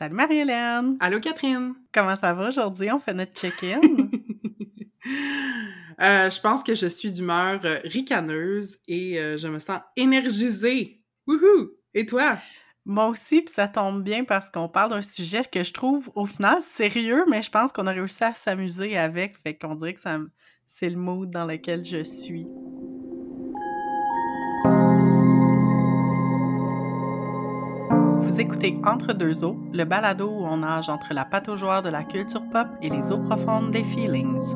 Salut Marie-Hélène! Allô Catherine! Comment ça va aujourd'hui? On fait notre check-in. Euh, je pense que je suis d'humeur euh, ricaneuse et euh, je me sens énergisée. Wouhou! Et toi? Moi aussi, puis ça tombe bien parce qu'on parle d'un sujet que je trouve au final sérieux, mais je pense qu'on a réussi à s'amuser avec, fait qu'on dirait que ça, c'est le mood dans lequel je suis. Vous écoutez Entre deux eaux, le balado où on nage entre la pataugeoire de la culture pop et les eaux profondes des feelings.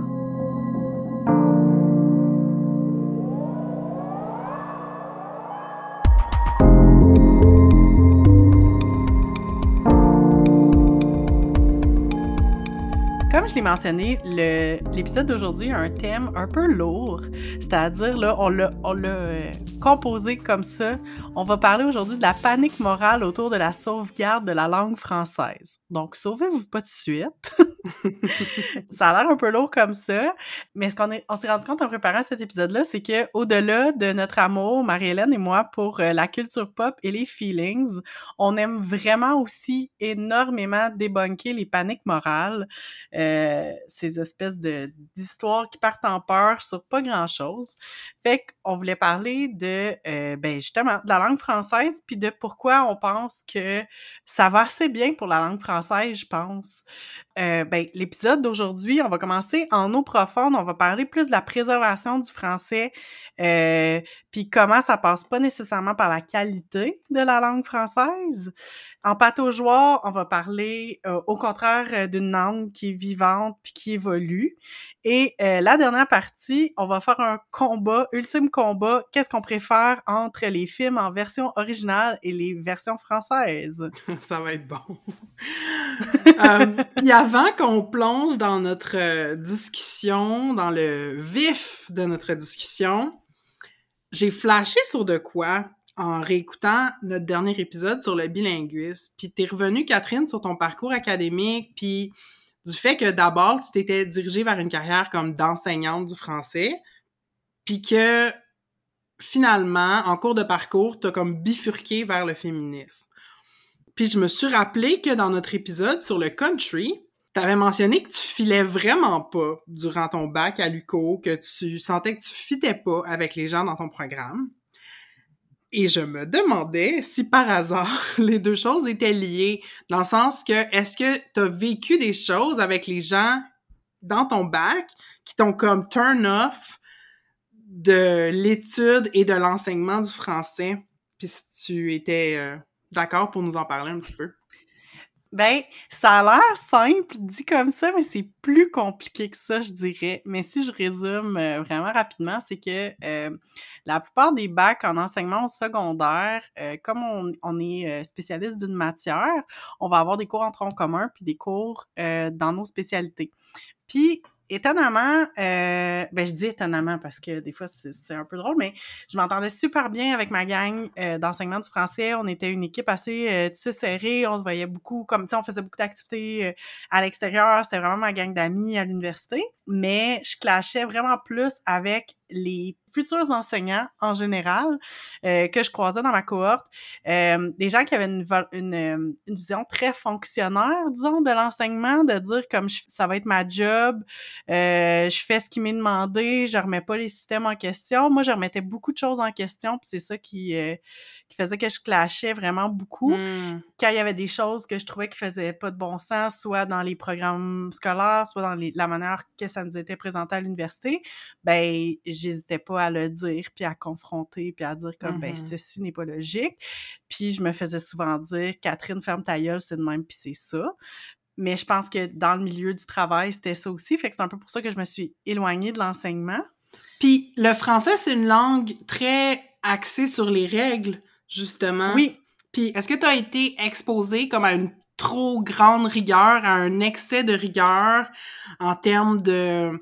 Comme je l'ai mentionné, l'épisode d'aujourd'hui a un thème un peu lourd, c'est-à-dire là, on l'a euh, composé comme ça. On va parler aujourd'hui de la panique morale autour de la sauvegarde de la langue française. Donc, sauvez-vous pas de suite. ça a l'air un peu lourd comme ça, mais ce qu'on on s'est rendu compte en préparant cet épisode-là, c'est que au-delà de notre amour, Marie-Hélène et moi, pour euh, la culture pop et les feelings, on aime vraiment aussi énormément débunker les paniques morales. Euh, euh, ces espèces de d'histoires qui partent en peur sur pas grand chose. Fait qu'on voulait parler de euh, ben justement de la langue française puis de pourquoi on pense que ça va assez bien pour la langue française, je pense. Euh, ben l'épisode d'aujourd'hui, on va commencer en eau profonde, on va parler plus de la préservation du français puis comment ça passe pas nécessairement par la qualité de la langue française. En pataugeoire, on va parler au contraire d'une langue qui vit vivante puis qui évolue. Et euh, la dernière partie, on va faire un combat, ultime combat, qu'est-ce qu'on préfère entre les films en version originale et les versions françaises? Ça va être bon. euh, avant qu'on plonge dans notre euh, discussion, dans le vif de notre discussion, j'ai flashé sur de quoi? En réécoutant notre dernier épisode sur le bilinguisme. Puis t'es revenu, Catherine, sur ton parcours académique, puis du fait que d'abord, tu t'étais dirigée vers une carrière comme d'enseignante du français, puis que finalement, en cours de parcours, tu as comme bifurqué vers le féminisme. Puis je me suis rappelé que dans notre épisode sur le country, tu avais mentionné que tu filais vraiment pas durant ton bac à l'UCO, que tu sentais que tu fitais pas avec les gens dans ton programme. Et je me demandais si par hasard les deux choses étaient liées, dans le sens que est-ce que tu as vécu des choses avec les gens dans ton bac qui t'ont comme turn off de l'étude et de l'enseignement du français, puis si tu étais euh, d'accord pour nous en parler un petit peu. Ben, ça a l'air simple dit comme ça, mais c'est plus compliqué que ça, je dirais. Mais si je résume euh, vraiment rapidement, c'est que euh, la plupart des bacs en enseignement secondaire, euh, comme on, on est spécialiste d'une matière, on va avoir des cours en tronc commun puis des cours dans nos spécialités. Puis étonnamment, euh, ben je dis étonnamment parce que des fois c'est un peu drôle, mais je m'entendais super bien avec ma gang euh, d'enseignement du français. On était une équipe assez euh, serrée, on se voyait beaucoup, comme tu on faisait beaucoup d'activités euh, à l'extérieur. C'était vraiment ma gang d'amis à l'université, mais je clashais vraiment plus avec les futurs enseignants en général euh, que je croisais dans ma cohorte, euh, des gens qui avaient une, une, une, vision très fonctionnaire, disons, de l'enseignement, de dire comme ça va être ma job, euh, je fais ce qui m'est demandé, je remets pas les systèmes en question. Moi, je remettais beaucoup de choses en question, puis c'est ça qui qui faisait que je clashais vraiment beaucoup. Mmh. Quand il y avait des choses que je trouvais qui faisaient pas de bon sens, soit dans les programmes scolaires, soit dans la manière que ça nous était présenté à l'université, ben j'hésitais pas à le dire, puis à confronter, puis à dire comme, ben mmh ceci n'est pas logique. Puis je me faisais souvent dire, Catherine, ferme ta gueule, c'est de même, puis c'est ça. Mais je pense que dans le milieu du travail, c'était ça aussi. Fait que c'est un peu pour ça que je me suis éloignée de l'enseignement. Puis le français, c'est une langue très axée sur les règles justement. Oui. Puis, est-ce que tu as été exposé comme à une trop grande rigueur, à un excès de rigueur en termes de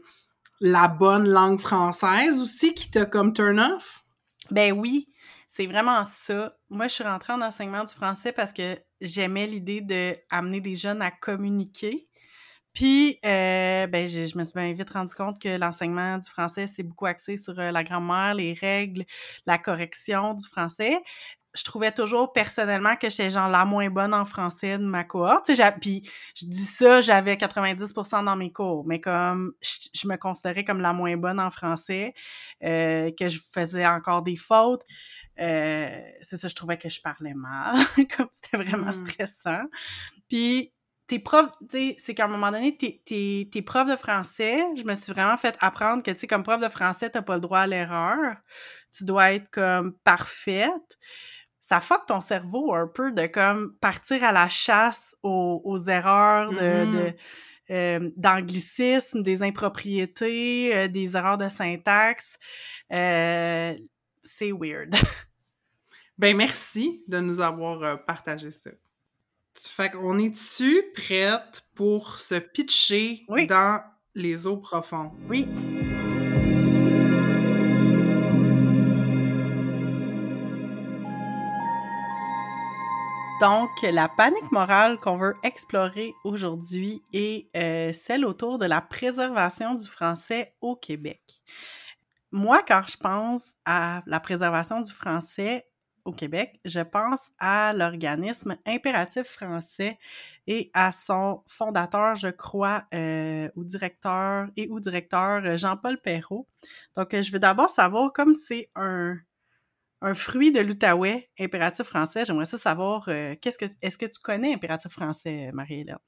la bonne langue française aussi qui t'a comme turn off? Ben oui, c'est vraiment ça. Moi, je suis rentrée en enseignement du français parce que j'aimais l'idée d'amener des jeunes à communiquer. Puis, euh, ben, je, me suis bien vite rendu compte que l'enseignement du français, c'est beaucoup axé sur euh, la grammaire, les règles, la correction du français. Je trouvais toujours personnellement que j'étais genre la moins bonne en français de ma cohorte. Puis je dis ça, j'avais 90% dans mes cours, mais comme je, me considérais comme la moins bonne en français, euh, que je faisais encore des fautes. Euh, c'est ça, je trouvais que je parlais mal, comme c'était vraiment mmh. stressant. Puis tes profs, tu sais, c'est qu'à un moment donné, tes, tes, tes, profs de français, je me suis vraiment fait apprendre que, tu sais, comme prof de français, t'as pas le droit à l'erreur. Tu dois être comme parfaite ça fuck ton cerveau un peu de comme partir à la chasse aux, erreurs de, mm-hmm. euh, d'anglicisme, des impropriétés, euh, des erreurs de syntaxe. Euh, c'est weird. ben merci de nous avoir partagé ça. Fait qu'on est-tu prête pour se pitcher dans les eaux profondes? Oui. Donc, la panique morale qu'on veut explorer aujourd'hui est euh, celle autour de la préservation du français au Québec. Moi, quand je pense à la préservation du français au Québec, je pense à l'organisme Impératif français et à son fondateur, je crois, euh, ou directeur et ou directeur Jean-Paul Perrault. Donc, je veux d'abord savoir, comme c'est un un fruit de l'Outaouais, impératif français. J'aimerais ça savoir, euh, qu'est-ce que, est-ce que tu connais impératif français, Marie-Hélène?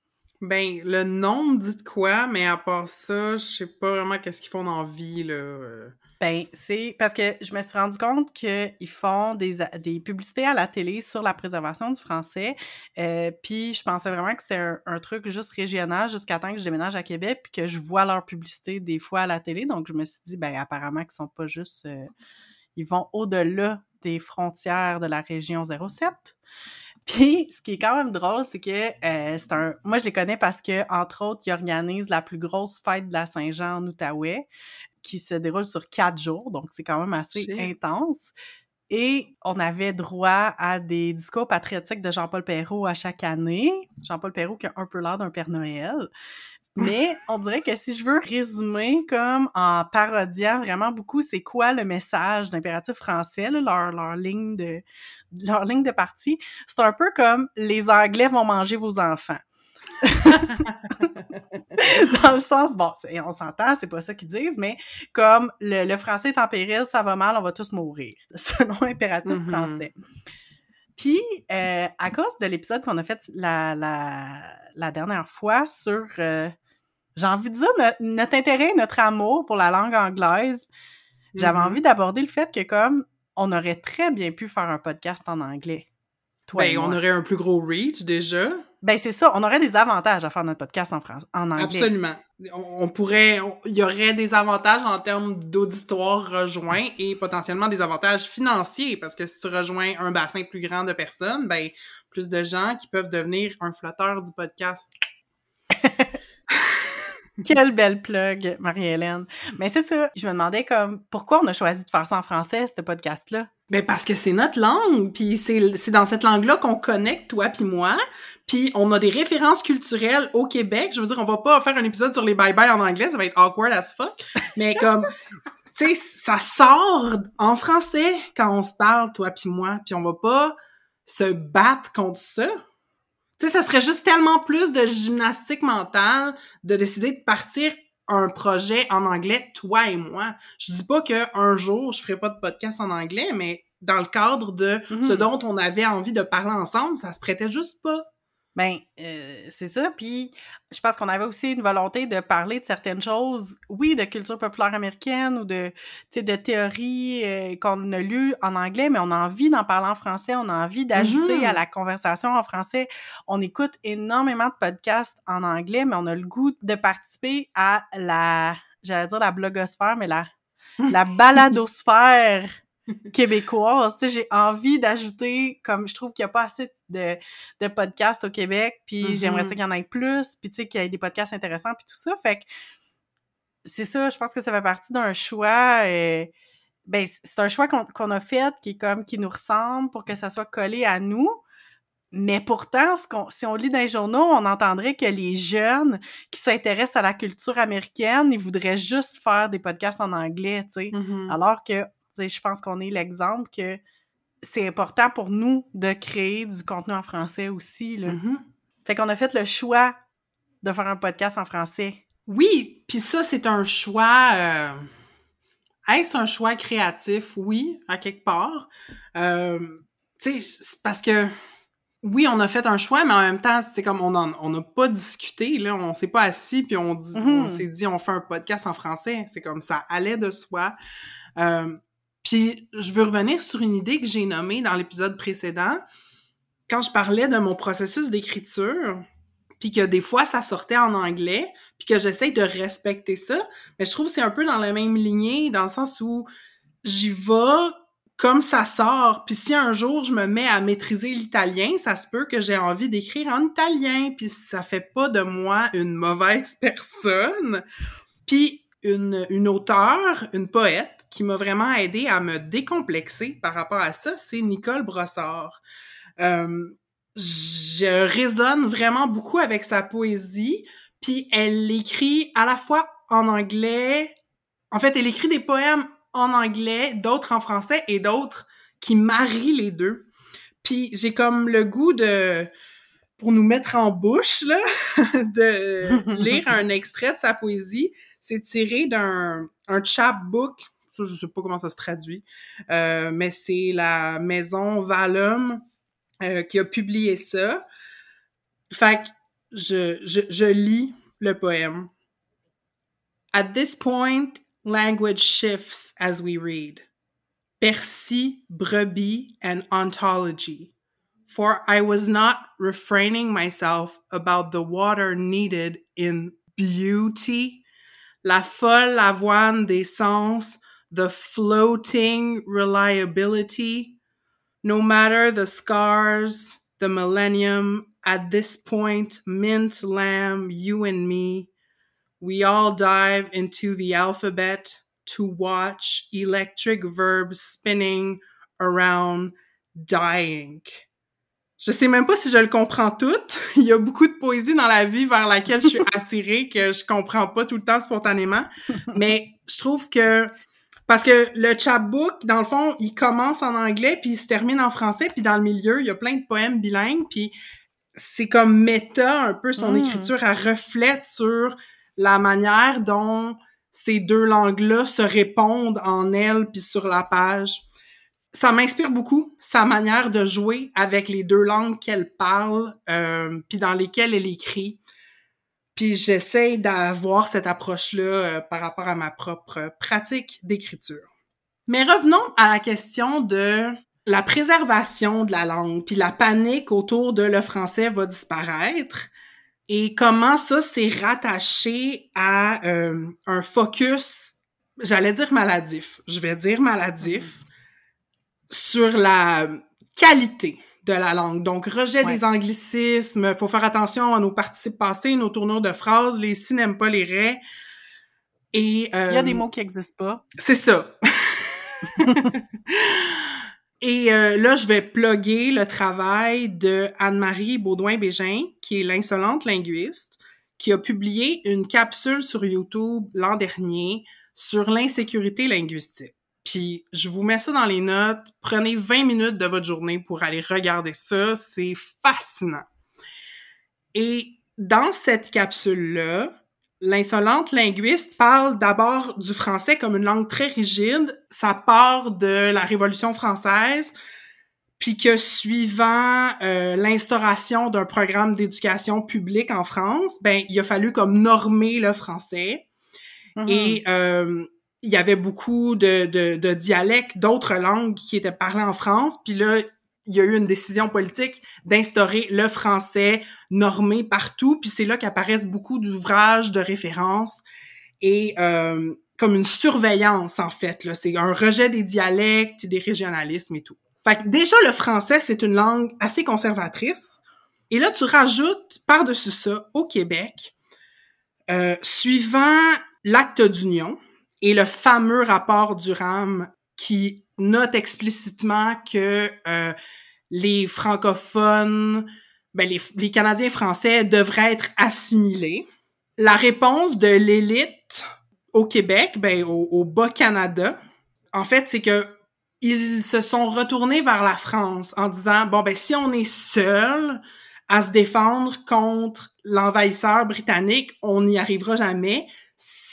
Ben, le nom me dit de quoi, mais à part ça, je sais pas vraiment qu'est-ce qu'ils font dans la vie, là. Euh. Ben, c'est parce que je me suis rendu compte qu'ils font des, des publicités à la télé sur la préservation du français. Euh, puis je pensais vraiment que c'était un, truc juste régional jusqu'à temps que je déménage à Québec puis que je vois leur publicité des fois à la télé. Donc je me suis dit, ben apparemment qu'ils sont pas juste ils vont au-delà des frontières de la région 07. Puis, ce qui est quand même drôle, c'est que euh, c'est un. Moi, je les connais parce que, entre autres, ils organisent la plus grosse fête de la Saint-Jean en Outaouais, qui se déroule sur quatre jours, donc c'est quand même assez intense. Et on avait droit à des discours patriotiques de Jean-Paul Perrault à chaque année. Jean-Paul Perrault qui a un peu l'air d'un Père Noël. Mais on dirait que si je veux résumer comme en parodiant vraiment beaucoup, c'est quoi le message d'impératif français, leur, leur ligne de leur ligne de parti, c'est un peu comme les Anglais vont manger vos enfants. Dans le sens, bon, on s'entend, c'est pas ça qu'ils disent, mais comme le, français est en péril, ça va mal, on va tous mourir, selon impératif mm-hmm. français. Puis, euh, à cause de l'épisode qu'on a fait la, la, la, dernière fois sur euh, j'ai envie de dire, notre, intérêt, notre amour pour la langue anglaise, j'avais mm-hmm. envie d'aborder le fait que comme on aurait très bien pu faire un podcast en anglais. Toi ben, on aurait un plus gros reach déjà. Ben, c'est ça. On aurait des avantages à faire notre podcast en, France, en anglais. Absolument. On, pourrait... Il y aurait des avantages en termes d'auditoire rejoint et potentiellement des avantages financiers parce que si tu rejoins un bassin plus grand de personnes, ben, plus de gens qui peuvent devenir un flotteur du podcast. Quelle belle plug, Marie-Hélène. Mais c'est ça, je me demandais comme pourquoi on a choisi de faire ça en français, ce podcast-là? Ben parce que c'est notre langue, puis c'est dans cette langue-là qu'on connecte, toi puis moi, puis on a des références culturelles au Québec. Je veux dire, on va pas faire un épisode sur les bye-bye en anglais, ça va être awkward as fuck, mais comme... tu sais, ça sort en français quand on se parle, toi puis moi, puis on va pas se battre contre ça. Tu sais, ça serait juste tellement plus de gymnastique mentale de décider de partir un projet en anglais, toi et moi. Je dis pas qu'un jour, je ferai pas de podcast en anglais, mais dans le cadre de ce mm-hmm. dont on avait envie de parler ensemble, ça se prêtait juste pas. Ben, euh, c'est ça. Puis, je pense qu'on avait aussi une volonté de parler de certaines choses, oui, de culture populaire américaine ou de, de théories euh, qu'on a lues en anglais, mais on a envie d'en parler en français, on a envie d'ajouter à la conversation en français. On écoute énormément de podcasts en anglais, mais on a le goût de participer à la, j'allais dire la blogosphère, mais la, la baladosphère québécoise. J'ai envie d'ajouter, comme je trouve qu'il n'y a pas assez de, de podcasts au Québec, puis j'aimerais ça mm-hmm. qu'il y en ait plus, puis tu sais, qu'il y ait des podcasts intéressants, puis tout ça. Fait que c'est ça, je pense que ça fait partie d'un choix. Euh, ben, c'est un choix qu'on a fait qui est comme qui nous ressemble pour que ça soit collé à nous. Mais pourtant, ce si on lit dans les journaux, on entendrait que les jeunes qui s'intéressent à la culture américaine, ils voudraient juste faire des podcasts en anglais, tu sais. Mm-hmm. Alors que je pense qu'on est l'exemple que c'est important pour nous de créer du contenu en français aussi. Là. Mhm. Fait qu'on a fait le choix de faire un podcast en français. Oui, puis ça, c'est un choix... Euh... Est-ce un choix créatif? Oui, à quelque part. Euh, tu sais, parce que oui, on a fait un choix, mais en même temps, c'est comme on on n'a pas discuté, là, on s'est pas assis puis on, on Mhm. s'est dit on fait un podcast en français. C'est comme ça allait de soi. Euh, puis je veux revenir sur une idée que j'ai nommée dans l'épisode précédent quand je parlais de mon processus d'écriture, puis que des fois ça sortait en anglais, puis que j'essaye de respecter ça, mais je trouve que c'est un peu dans la même lignée dans le sens où j'y vais comme ça sort. Puis si un jour je me mets à maîtriser l'italien, ça se peut que j'ai envie d'écrire en italien, puis ça fait pas de moi une mauvaise personne. Puis une, une auteure, une poète qui m'a vraiment aidé à me décomplexer par rapport à ça, c'est Nicole Brossard. Euh, je résonne vraiment beaucoup avec sa poésie, puis elle écrit à la fois en anglais, en fait, elle écrit des poèmes en anglais, d'autres en français et d'autres qui marient les deux. Puis j'ai comme le goût de, pour nous mettre en bouche, là, de lire un extrait de sa poésie. C'est tiré d'un un chapbook, ça je sais pas comment ça se traduit, euh, mais c'est la maison Valum euh, qui a publié ça. Fait que je, je, je lis le poème. At this point, language shifts as we read. Percy, brebis, and ontology. For I was not refraining myself about the water needed in beauty, la folle avoine des sens, the floating reliability, no matter the scars, the millennium, at this point, mint lamb, you and me, we all dive into the alphabet to watch electric verbs spinning around dying. Je sais même pas si je le comprends tout. Il y a beaucoup de poésie dans la vie vers laquelle je suis attirée que je comprends pas tout le temps spontanément. Mais je trouve que parce que le chapbook, dans le fond, il commence en anglais puis il se termine en français puis dans le milieu, il y a plein de poèmes bilingues puis c'est comme méta un peu son Mm. écriture, elle reflète sur la manière dont ces deux langues-là se répondent en elle puis sur la page. Ça m'inspire beaucoup sa manière de jouer avec les deux langues qu'elle parle euh, puis dans lesquelles elle écrit. Puis j'essaie d'avoir cette approche-là euh, par rapport à ma propre pratique d'écriture. Mais revenons à la question de la préservation de la langue, puis la panique autour de le français va disparaître, et comment ça s'est rattaché à euh, un focus, j'allais dire maladif, je vais dire maladif, sur la qualité de la langue. Donc, rejet Ouais. des anglicismes, faut faire attention à nos participes passés, nos tournures de phrases, les si n'aiment pas les raies. Et, euh, Il y a des mots qui n'existent pas. c'est ça. Et euh, là, je vais plugger le travail de Anne-Marie Baudouin-Bégin, qui est l'insolente linguiste, qui a publié une capsule sur YouTube l'an dernier sur l'insécurité linguistique. Puis, je vous mets ça dans les notes. Prenez 20 minutes de votre journée pour aller regarder ça. C'est fascinant. Et dans cette capsule-là, l'insolente linguiste parle d'abord du français comme une langue très rigide. Ça part de la Révolution française, puis que suivant euh, l'instauration d'un programme d'éducation publique en France, ben il a fallu comme normer le français. Mhm. Et euh, il y avait beaucoup de, de, de dialectes, d'autres langues qui étaient parlées en France. Puis là, il y a eu une décision politique d'instaurer le français normé partout. Puis c'est là qu'apparaissent beaucoup d'ouvrages de référence et euh, comme une surveillance, en fait. Là. C'est un rejet des dialectes, des régionalismes et tout. Fait que déjà, le français, c'est une langue assez conservatrice. Et là, tu rajoutes par-dessus ça, au Québec, euh, suivant l'acte d'union et le fameux rapport du RAM qui note explicitement que euh, les francophones, ben les, Canadiens français devraient être assimilés. La réponse de l'élite au Québec, ben au, au Bas-Canada, en fait, c'est que ils se sont retournés vers la France en disant, bon, ben, si on est seul à se défendre contre l'envahisseur britannique, on n'y arrivera jamais.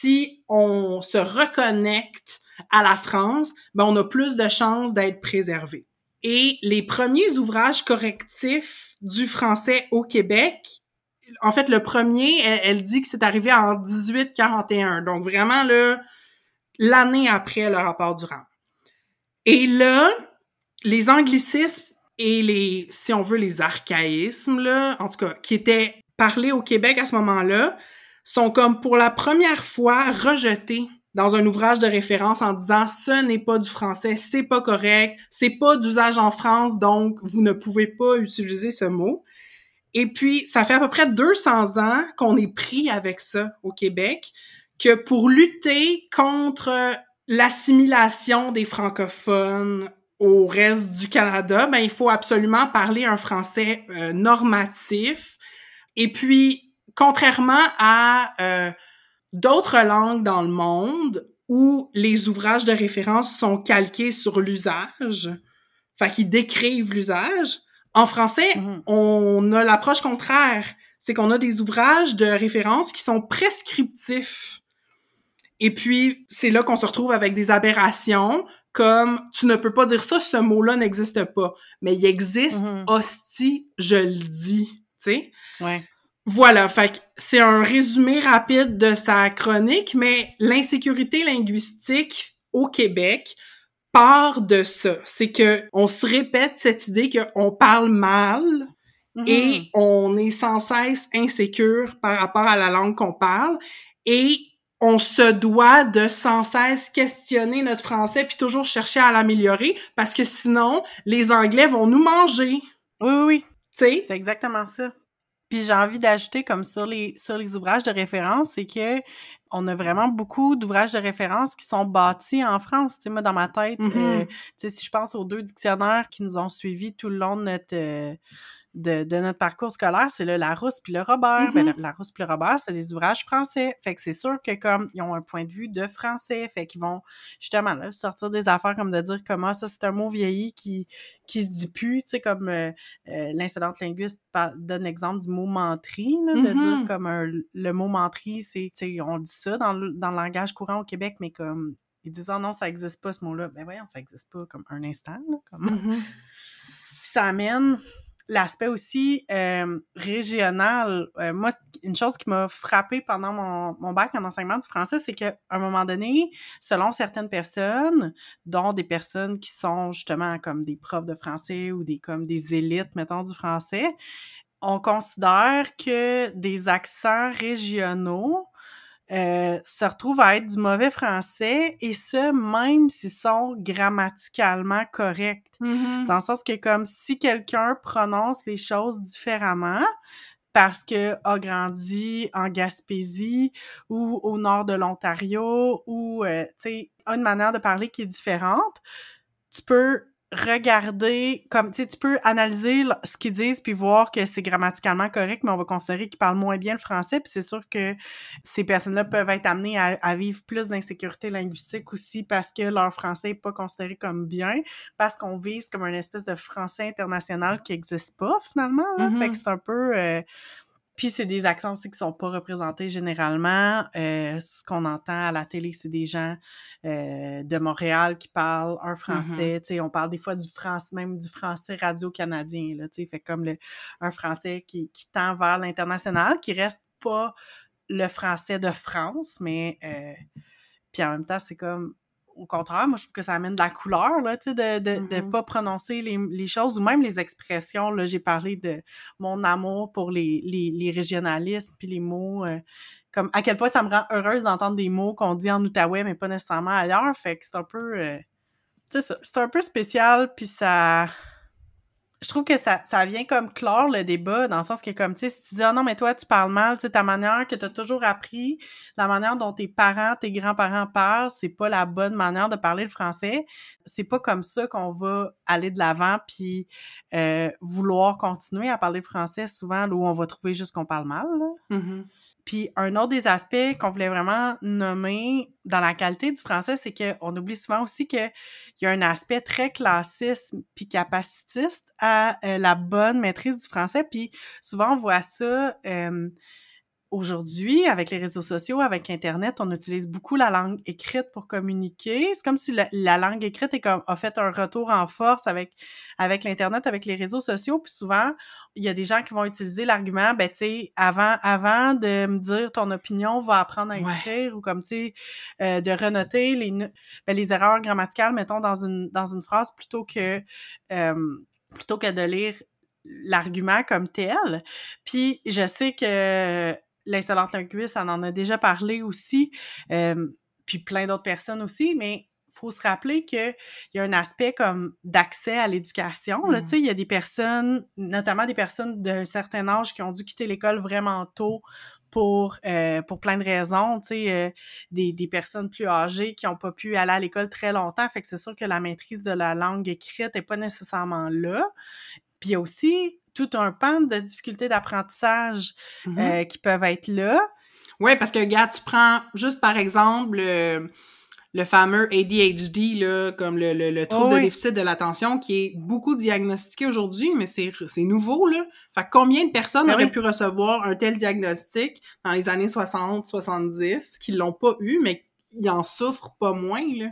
Si on se reconnecte à la France, ben, on a plus de chances d'être préservé. Et les premiers ouvrages correctifs du français au Québec, en fait, le premier, elle, dit que c'est arrivé en 1841. Donc, vraiment, l'année après le rapport du Durand. Et là, les anglicismes et les, si on veut, les archaïsmes, là, en tout cas, qui étaient parlés au Québec à ce moment-là, sont comme pour la première fois rejetés dans un ouvrage de référence en disant ce n'est pas du français, c'est pas correct, c'est pas d'usage en France, donc vous ne pouvez pas utiliser ce mot. Et puis, ça fait à peu près 200 ans qu'on est pris avec ça au Québec, que pour lutter contre l'assimilation des francophones au reste du Canada, ben, il faut absolument parler un français euh, normatif. Et puis, contrairement à euh, d'autres langues dans le monde où les ouvrages de référence sont calqués sur l'usage, fait qu'ils décrivent l'usage, en français, mm-hmm. on a l'approche contraire. C'est qu'on a des ouvrages de référence qui sont prescriptifs. Et puis, c'est là qu'on se retrouve avec des aberrations comme tu ne peux pas dire ça, ce mot-là n'existe pas. Mais il existe, mm-hmm. hostie, je le dis. Tu sais? Ouais. Voilà, fait c'est un résumé rapide de sa chronique, mais l'insécurité linguistique au Québec part de ça. C'est que on se répète cette idée qu'on parle mal mm-hmm. et on est sans cesse insécure par rapport à la langue qu'on parle et on se doit de sans cesse questionner notre français puis toujours chercher à l'améliorer parce que sinon les Anglais vont nous manger. Oui oui oui. Tu sais? C'est exactement ça. Puis j'ai envie d'ajouter comme sur les sur les ouvrages de référence, c'est que on a vraiment beaucoup d'ouvrages de référence qui sont bâtis en France. Tu sais, moi dans ma tête, euh, mm-hmm. tu sais, si je pense aux deux dictionnaires qui nous ont suivis tout le long de notre euh, de, de, notre parcours scolaire, c'est le Larousse puis le Robert. Ben, mm-hmm. le Larousse puis le Robert, c'est des ouvrages français. Fait que c'est sûr que comme ils ont un point de vue de français, fait qu'ils vont justement là, sortir des affaires comme de dire comment ça c'est un mot vieilli qui qui se dit plus, tu sais comme euh, euh l'incidente linguiste donne l'exemple du mot menterie, là, de dire Mm-hmm. comme un, le mot menterie, c'est tu sais on dit ça dans le, dans le langage courant au Québec, mais comme ils disent oh non ça existe pas ce mot-là, ben voyons ça existe pas comme un instant là, comme Mm-hmm. Puis ça amène l'aspect aussi euh, régional. Euh, moi, une chose qui m'a frappé pendant mon, mon bac en enseignement du français, c'est qu'à un moment donné, selon certaines personnes, dont des personnes qui sont justement comme des profs de français ou des comme des élites, mettons, du français, on considère que des accents régionaux euh, se retrouvent à être du mauvais français et ce, même s'ils sont grammaticalement corrects. Mm-hmm. Dans le sens que comme si quelqu'un prononce les choses différemment parce que a grandi en Gaspésie ou au nord de l'Ontario ou euh, tu sais a une manière de parler qui est différente, tu peux regarder comme tu sais tu peux analyser ce qu'ils disent puis voir que c'est grammaticalement correct mais on va considérer qu'ils parlent moins bien le français puis c'est sûr que ces personnes-là peuvent être amenées à, à vivre plus d'insécurité linguistique aussi parce que leur français est pas considéré comme bien parce qu'on vise comme une espèce de français international qui existe pas finalement là. Mm-hmm. fait que c'est un peu euh, puis c'est des accents aussi qui sont pas représentés généralement. Euh, ce qu'on entend à la télé, c'est des gens euh, de Montréal qui parlent un français. Tu sais, on parle des fois du français, même du français radio-canadien, là, tu sais, fait comme le, un français qui, qui tend vers l'international, qui reste pas le français de France, mais euh, puis en même temps, c'est comme au contraire, moi, je trouve que ça amène de la couleur, là, tu sais, de, de, de Mhm. pas prononcer les, les choses ou même les expressions. Là, j'ai parlé de mon amour pour les, les, les régionalismes puis les mots, euh, comme à quel point ça me rend heureuse d'entendre des mots qu'on dit en Outaouais, mais pas nécessairement ailleurs. Fait que c'est un peu, euh, c'est ça, c'est un peu spécial, puis ça... Je trouve que ça, ça vient comme clore le débat, dans le sens que, comme, tu sais, si tu dis « Ah non, mais toi, tu parles mal, tu sais, ta manière que tu as toujours appris, la manière dont tes parents, tes grands-parents parlent, c'est pas la bonne manière de parler le français. C'est pas comme ça qu'on va aller de l'avant puis euh, vouloir continuer à parler français souvent là où on va trouver juste qu'on parle mal. Là. Mhm. Puis un autre des aspects qu'on voulait vraiment nommer dans la qualité du français, c'est qu'on oublie souvent aussi qu'il y a un aspect très classiste puis capacitiste à euh, la bonne maîtrise du français. Puis souvent, on voit ça euh, aujourd'hui, avec les réseaux sociaux, avec Internet, on utilise beaucoup la langue écrite pour communiquer. C'est comme si la, langue écrite est comme, a fait un retour en force avec, avec l'Internet, avec les réseaux sociaux. Puis souvent, il y a des gens qui vont utiliser l'argument, ben, tu sais, avant, avant de me dire ton opinion, va apprendre à écrire ou comme, tu sais, euh, de renoter les, ben, les erreurs grammaticales, mettons, dans une, dans une phrase plutôt que, euh, plutôt que de lire l'argument comme tel. Puis je sais que l'insolente linguiste, on en a déjà parlé aussi, euh, puis plein d'autres personnes aussi, mais faut se rappeler qu'il y a un aspect comme d'accès à l'éducation. Là, tu sais, il y a des personnes, notamment des personnes d'un certain âge qui ont dû quitter l'école vraiment tôt pour euh, pour plein de raisons, tu sais, euh, des, des personnes plus âgées qui n'ont pas pu aller à l'école très longtemps, fait que c'est sûr que la maîtrise de la langue écrite est pas nécessairement là. Puis il y a aussi tout un pan de difficultés d'apprentissage mm-hmm. euh, qui peuvent être là. Oui, parce que, regarde, tu prends juste par exemple le, fameux ADHD, là, comme le, le, trouble de déficit de l'attention, qui est beaucoup diagnostiqué aujourd'hui, mais c'est nouveau, là. Fait combien de personnes ben auraient pu recevoir un tel diagnostic dans les années 60, 70, qui l'ont pas eu, mais ils en souffrent pas moins, là?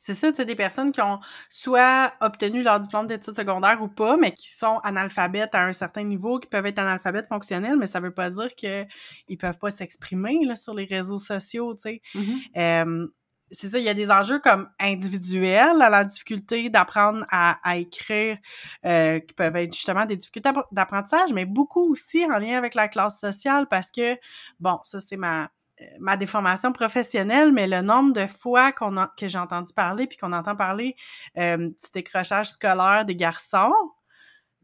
C'est ça, tu sais, des personnes qui ont soit obtenu leur diplôme d'études secondaires ou pas, mais qui sont analphabètes à un certain niveau, qui peuvent être analphabètes fonctionnels, mais ça veut pas dire qu'ils peuvent pas s'exprimer sur les réseaux sociaux, tu sais. Mm-hmm. c'est ça, il y a des enjeux comme individuels à la difficulté d'apprendre à, écrire, euh, qui peuvent être justement des difficultés d'apprentissage, mais beaucoup aussi en lien avec la classe sociale parce que, bon, ça c'est ma ma déformation professionnelle, mais le nombre de fois qu'on a, que j'ai entendu parler, puis qu'on entend parler euh, du décrochage scolaire des garçons,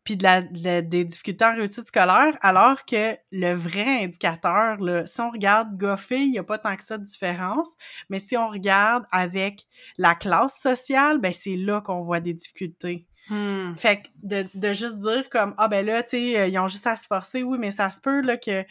puis de la, des difficultés en réussite scolaire, alors que le vrai indicateur, là, si on regarde gars il n'y a pas tant que ça de différence, mais si on regarde avec la classe sociale, ben c'est là qu'on voit des difficultés. Hmm. Fait que de, de juste dire comme, ah ben là, tu sais, euh, ils ont juste à se forcer, oui, mais ça se peut là que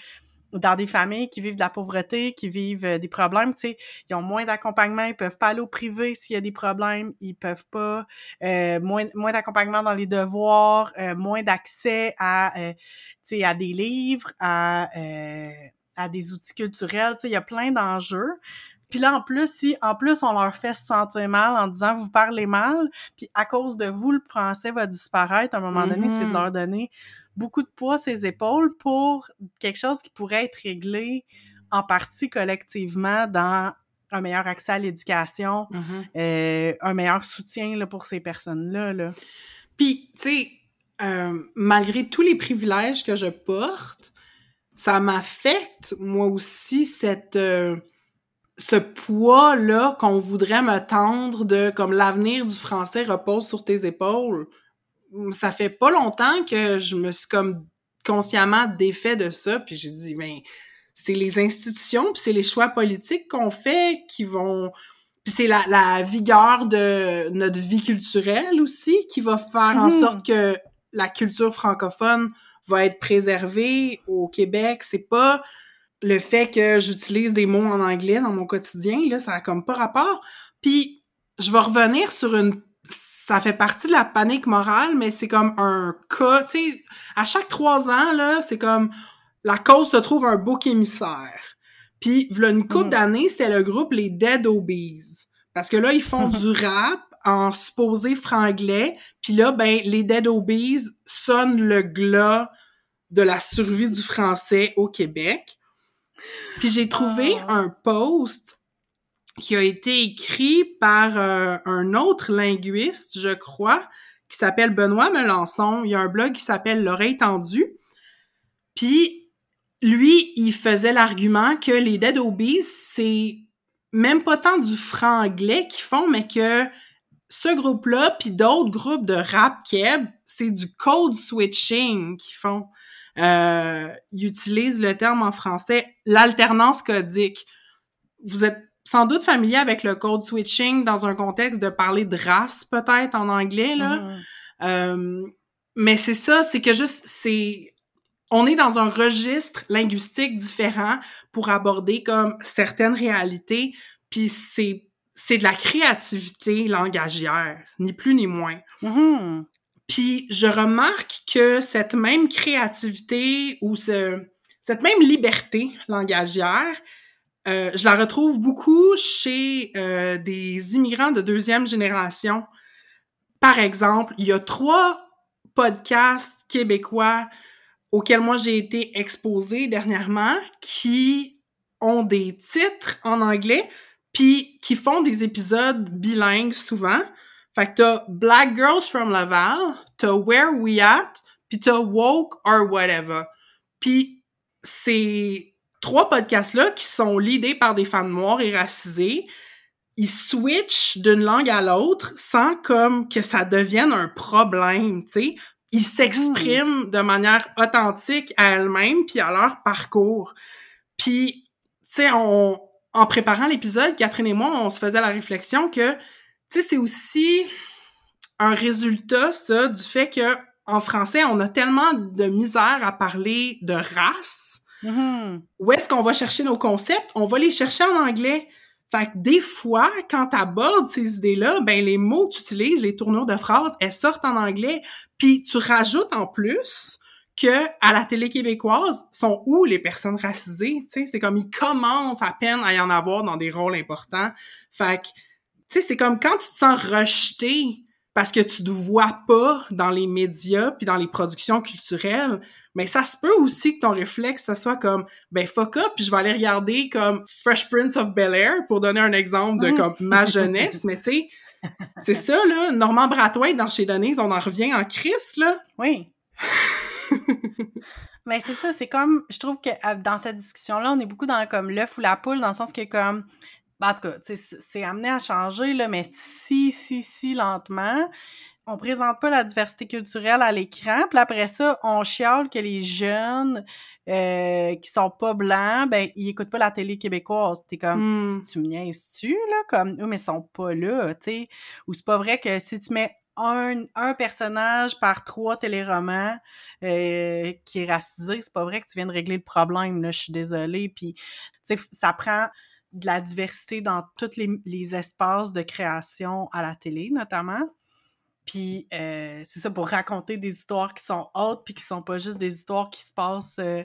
dans des familles qui vivent de la pauvreté, qui vivent euh, des problèmes, tu sais, ils ont moins d'accompagnement, ils peuvent pas aller au privé s'il y a des problèmes, ils peuvent pas, euh, moins, moins d'accompagnement dans les devoirs, euh, moins d'accès à, tu sais, à des livres, à, à des outils culturels, tu sais, il y a plein d'enjeux. Puis là, en plus, si en plus on leur fait se sentir mal en disant vous parlez mal, puis à cause de vous, le français va disparaître, à un moment donné, c'est de mm-hmm. leur donner beaucoup de poids ses épaules pour quelque chose qui pourrait être réglé en partie collectivement dans un meilleur accès à l'éducation, mm-hmm. euh, un meilleur soutien là, pour ces personnes-là. Là. Puis, tu sais, euh, malgré tous les privilèges que je porte, ça m'affecte, moi aussi, cette... Euh, ce poids-là qu'on voudrait me tendre de comme l'avenir du français repose sur tes épaules. Ça fait pas longtemps que je me suis comme consciemment défait de ça, puis j'ai dit ben c'est les institutions puis c'est les choix politiques qu'on fait qui vont puis c'est la, la vigueur de notre vie culturelle aussi qui va faire en mm-hmm. sorte que la culture francophone va être préservée au Québec, c'est pas le fait que j'utilise des mots en anglais dans mon quotidien, là, ça a comme pas rapport. Puis, je vais revenir sur une... Ça fait partie de la panique morale, mais c'est comme un cas, tu sais, à chaque trois ans, là, c'est comme la cause se trouve un bouc émissaire. Puis, voilà une couple mm. d'années, c'était le groupe Les Dead Obies. Parce que là, ils font du rap en supposé franglais. Puis là, ben, les Dead Obies sonnent le glas de la survie du français au Québec. Puis j'ai trouvé ah. un post qui a été écrit par euh, un autre linguiste, je crois, qui s'appelle Benoît Melançon. Il y a un blog qui s'appelle L'oreille tendue. Puis lui, il faisait l'argument que les Dead Obies, c'est même pas tant du franglais qu'ils font, mais que ce groupe-là, puis d'autres groupes de rap keb, c'est du code switching qu'ils font euh, il utilise le terme en français l'alternance codique. Vous êtes sans doute familier avec le code switching dans un contexte de parler de race peut-être en anglais là. Mm-hmm. Euh, mais c'est ça, c'est que juste c'est on est dans un registre linguistique différent pour aborder comme certaines réalités, puis c'est c'est de la créativité langagière, ni plus ni moins. Mhm. Puis je remarque que cette même créativité ou ce, cette même liberté langagière, euh, je la retrouve beaucoup chez euh, des immigrants de deuxième génération. Par exemple, il y a trois podcasts québécois auxquels moi j'ai été exposée dernièrement qui ont des titres en anglais puis qui font des épisodes bilingues souvent. Fait que t'as Black Girls from Laval, t'as Where We At, puis t'as Woke or Whatever. Puis ces trois podcasts-là qui sont leadés par des femmes noires et racisées, ils switchent d'une langue à l'autre sans comme que ça devienne un problème, tu sais. Ils s'expriment de manière authentique à elles-mêmes puis à leur parcours. Puis, tu sais, on, en préparant l'épisode, Catherine et moi, on se faisait la réflexion que, tu sais, c'est aussi un résultat, ça, du fait que en français, on a tellement de misère à parler de race. Mhm. Où est-ce qu'on va chercher nos concepts? On va les chercher en anglais. Fait que des fois, quand t'abordes ces idées-là, ben les mots que tu utilises, les tournures de phrases, elles sortent en anglais. Puis tu rajoutes en plus que à la télé québécoise sont où les personnes racisées, tu sais, c'est comme ils commencent à peine à y en avoir dans des rôles importants. Fait que tu sais, c'est comme quand tu te sens rejeté parce que tu te vois pas dans les médias puis dans les productions culturelles, mais ça se peut aussi que ton réflexe ça soit comme ben fuck up puis je vais aller regarder comme Fresh Prince of Bel-Air pour donner un exemple de comme ma jeunesse, mais tu sais c'est ça là, Normand Brathwaite dans chez Denise, on en revient en crise là. Oui. Mais c'est ça, c'est comme, je trouve que euh, dans cette discussion-là, on est beaucoup dans comme l'œuf ou la poule, dans le sens que comme, ben, en tout cas, tu sais, c'est amené à changer, là, mais si, si, si lentement. On présente pas la diversité culturelle à l'écran, puis après ça, on chiale que les jeunes euh, qui sont pas blancs, ben, ils écoutent pas la télé québécoise. T'es comme, Hmm. tu me niaises-tu, là? Comme, eux, mais ils sont pas là, tu sais. Ou c'est pas vrai que si tu mets un, un personnage par trois téléromans euh, qui est racisé, c'est pas vrai que tu viens de régler le problème, là, je suis désolée. Puis, tu sais, ça prend de la diversité dans tous les, les espaces de création à la télé, notamment. Puis, euh, c'est ça, pour raconter des histoires qui sont hautes, puis qui sont pas juste des histoires qui se passent euh,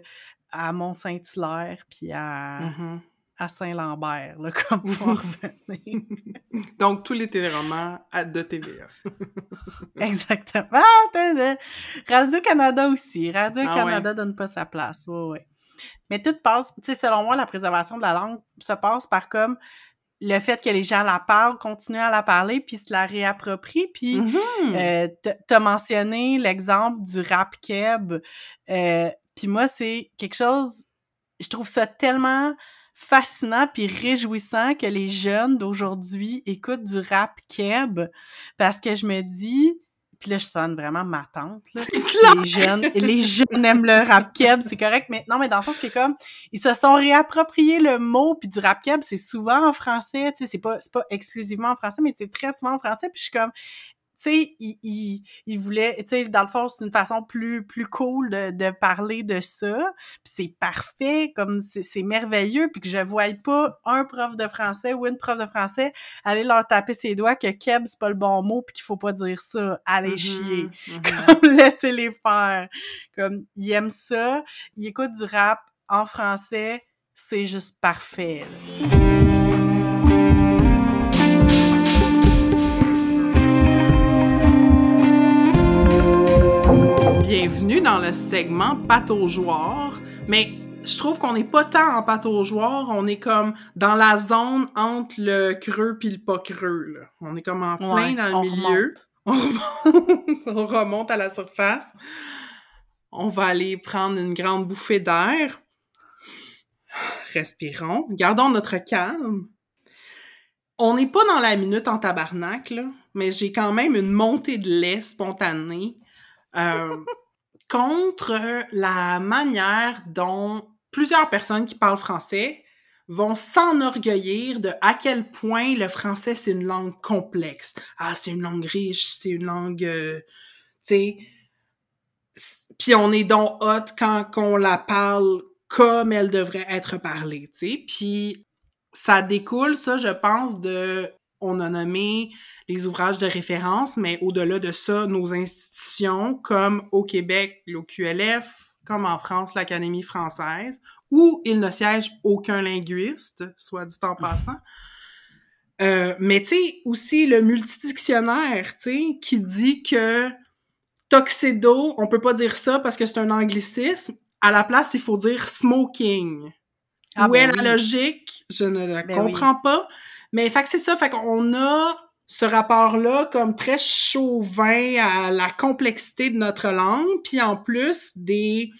à Mont-Saint-Hilaire, puis à, Mhm. à Saint-Lambert, là, comme pour en revenir. Donc tous les téléromans de TVA. Exactement. Ah, Radio-Canada aussi. Radio-Canada Ah donne pas sa place. Oui, oui. Mais tout passe, tu sais, selon moi, la préservation de la langue se passe par comme le fait que les gens la parlent, continuent à la parler, puis se la réapproprient. Puis, Mhm. euh, t'as mentionné l'exemple du rap keb. Euh, puis moi, c'est quelque chose, je trouve ça tellement fascinant puis réjouissant que les jeunes d'aujourd'hui écoutent du rap keb parce que je me dis puis là je sonne vraiment ma tante là. Les jeunes les jeunes aiment le rap keb c'est correct. Mais non mais dans le sens que comme ils se sont réappropriés le mot puis du rap keb c'est souvent en français tu sais c'est pas c'est pas exclusivement en français mais c'est très souvent en français puis je suis comme tu sais, il, il, il voulait, tu sais, dans le fond, c'est une façon plus, plus cool de, de parler de ça. Puis c'est parfait, comme c'est merveilleux, puis que je voyais pas un prof de français ou une prof de français aller leur taper ses doigts que keb, c'est pas le bon mot, puis qu'il faut pas dire ça. Allez Mhm. chier. Mhm. Comme, laissez-les faire. Comme, ils aiment ça, ils écoutent du rap en français, c'est juste parfait. là. Bienvenue dans le segment pataugeoire, mais je trouve qu'on n'est pas tant en pataugeoire, on est comme dans la zone entre le creux puis le pas creux. Là. On est comme en plein Ouais, dans le milieu. On remonte, on remonte à la surface. On va aller prendre une grande bouffée d'air. Respirons. Gardons notre calme. On n'est pas dans la minute en tabarnak, là, mais j'ai quand même une montée de lait spontanée euh, contre la manière dont plusieurs personnes qui parlent français vont s'enorgueillir de à quel point le français c'est une langue complexe. Ah, c'est une langue riche, c'est une langue, euh, tu sais. puis on est donc hot quand qu'on la parle comme elle devrait être parlée, tu sais. Puis ça découle, ça, je pense, de... On a nommé les ouvrages de référence, mais au-delà de ça, nos institutions, comme au Québec, l'OQLF, comme en France, l'Académie française, où il ne siège aucun linguiste, soit dit en passant. Euh, mais tu sais, aussi le multidictionnaire, tu sais, qui dit que Tuxedo, on peut pas dire ça parce que c'est un anglicisme. À la place, il faut dire smoking. Ah, Où ben est la logique? Je ne la ben comprends pas. Mais fait que c'est ça, fait qu'on a ce rapport-là comme très chauvin à la complexité de notre langue, puis en plus des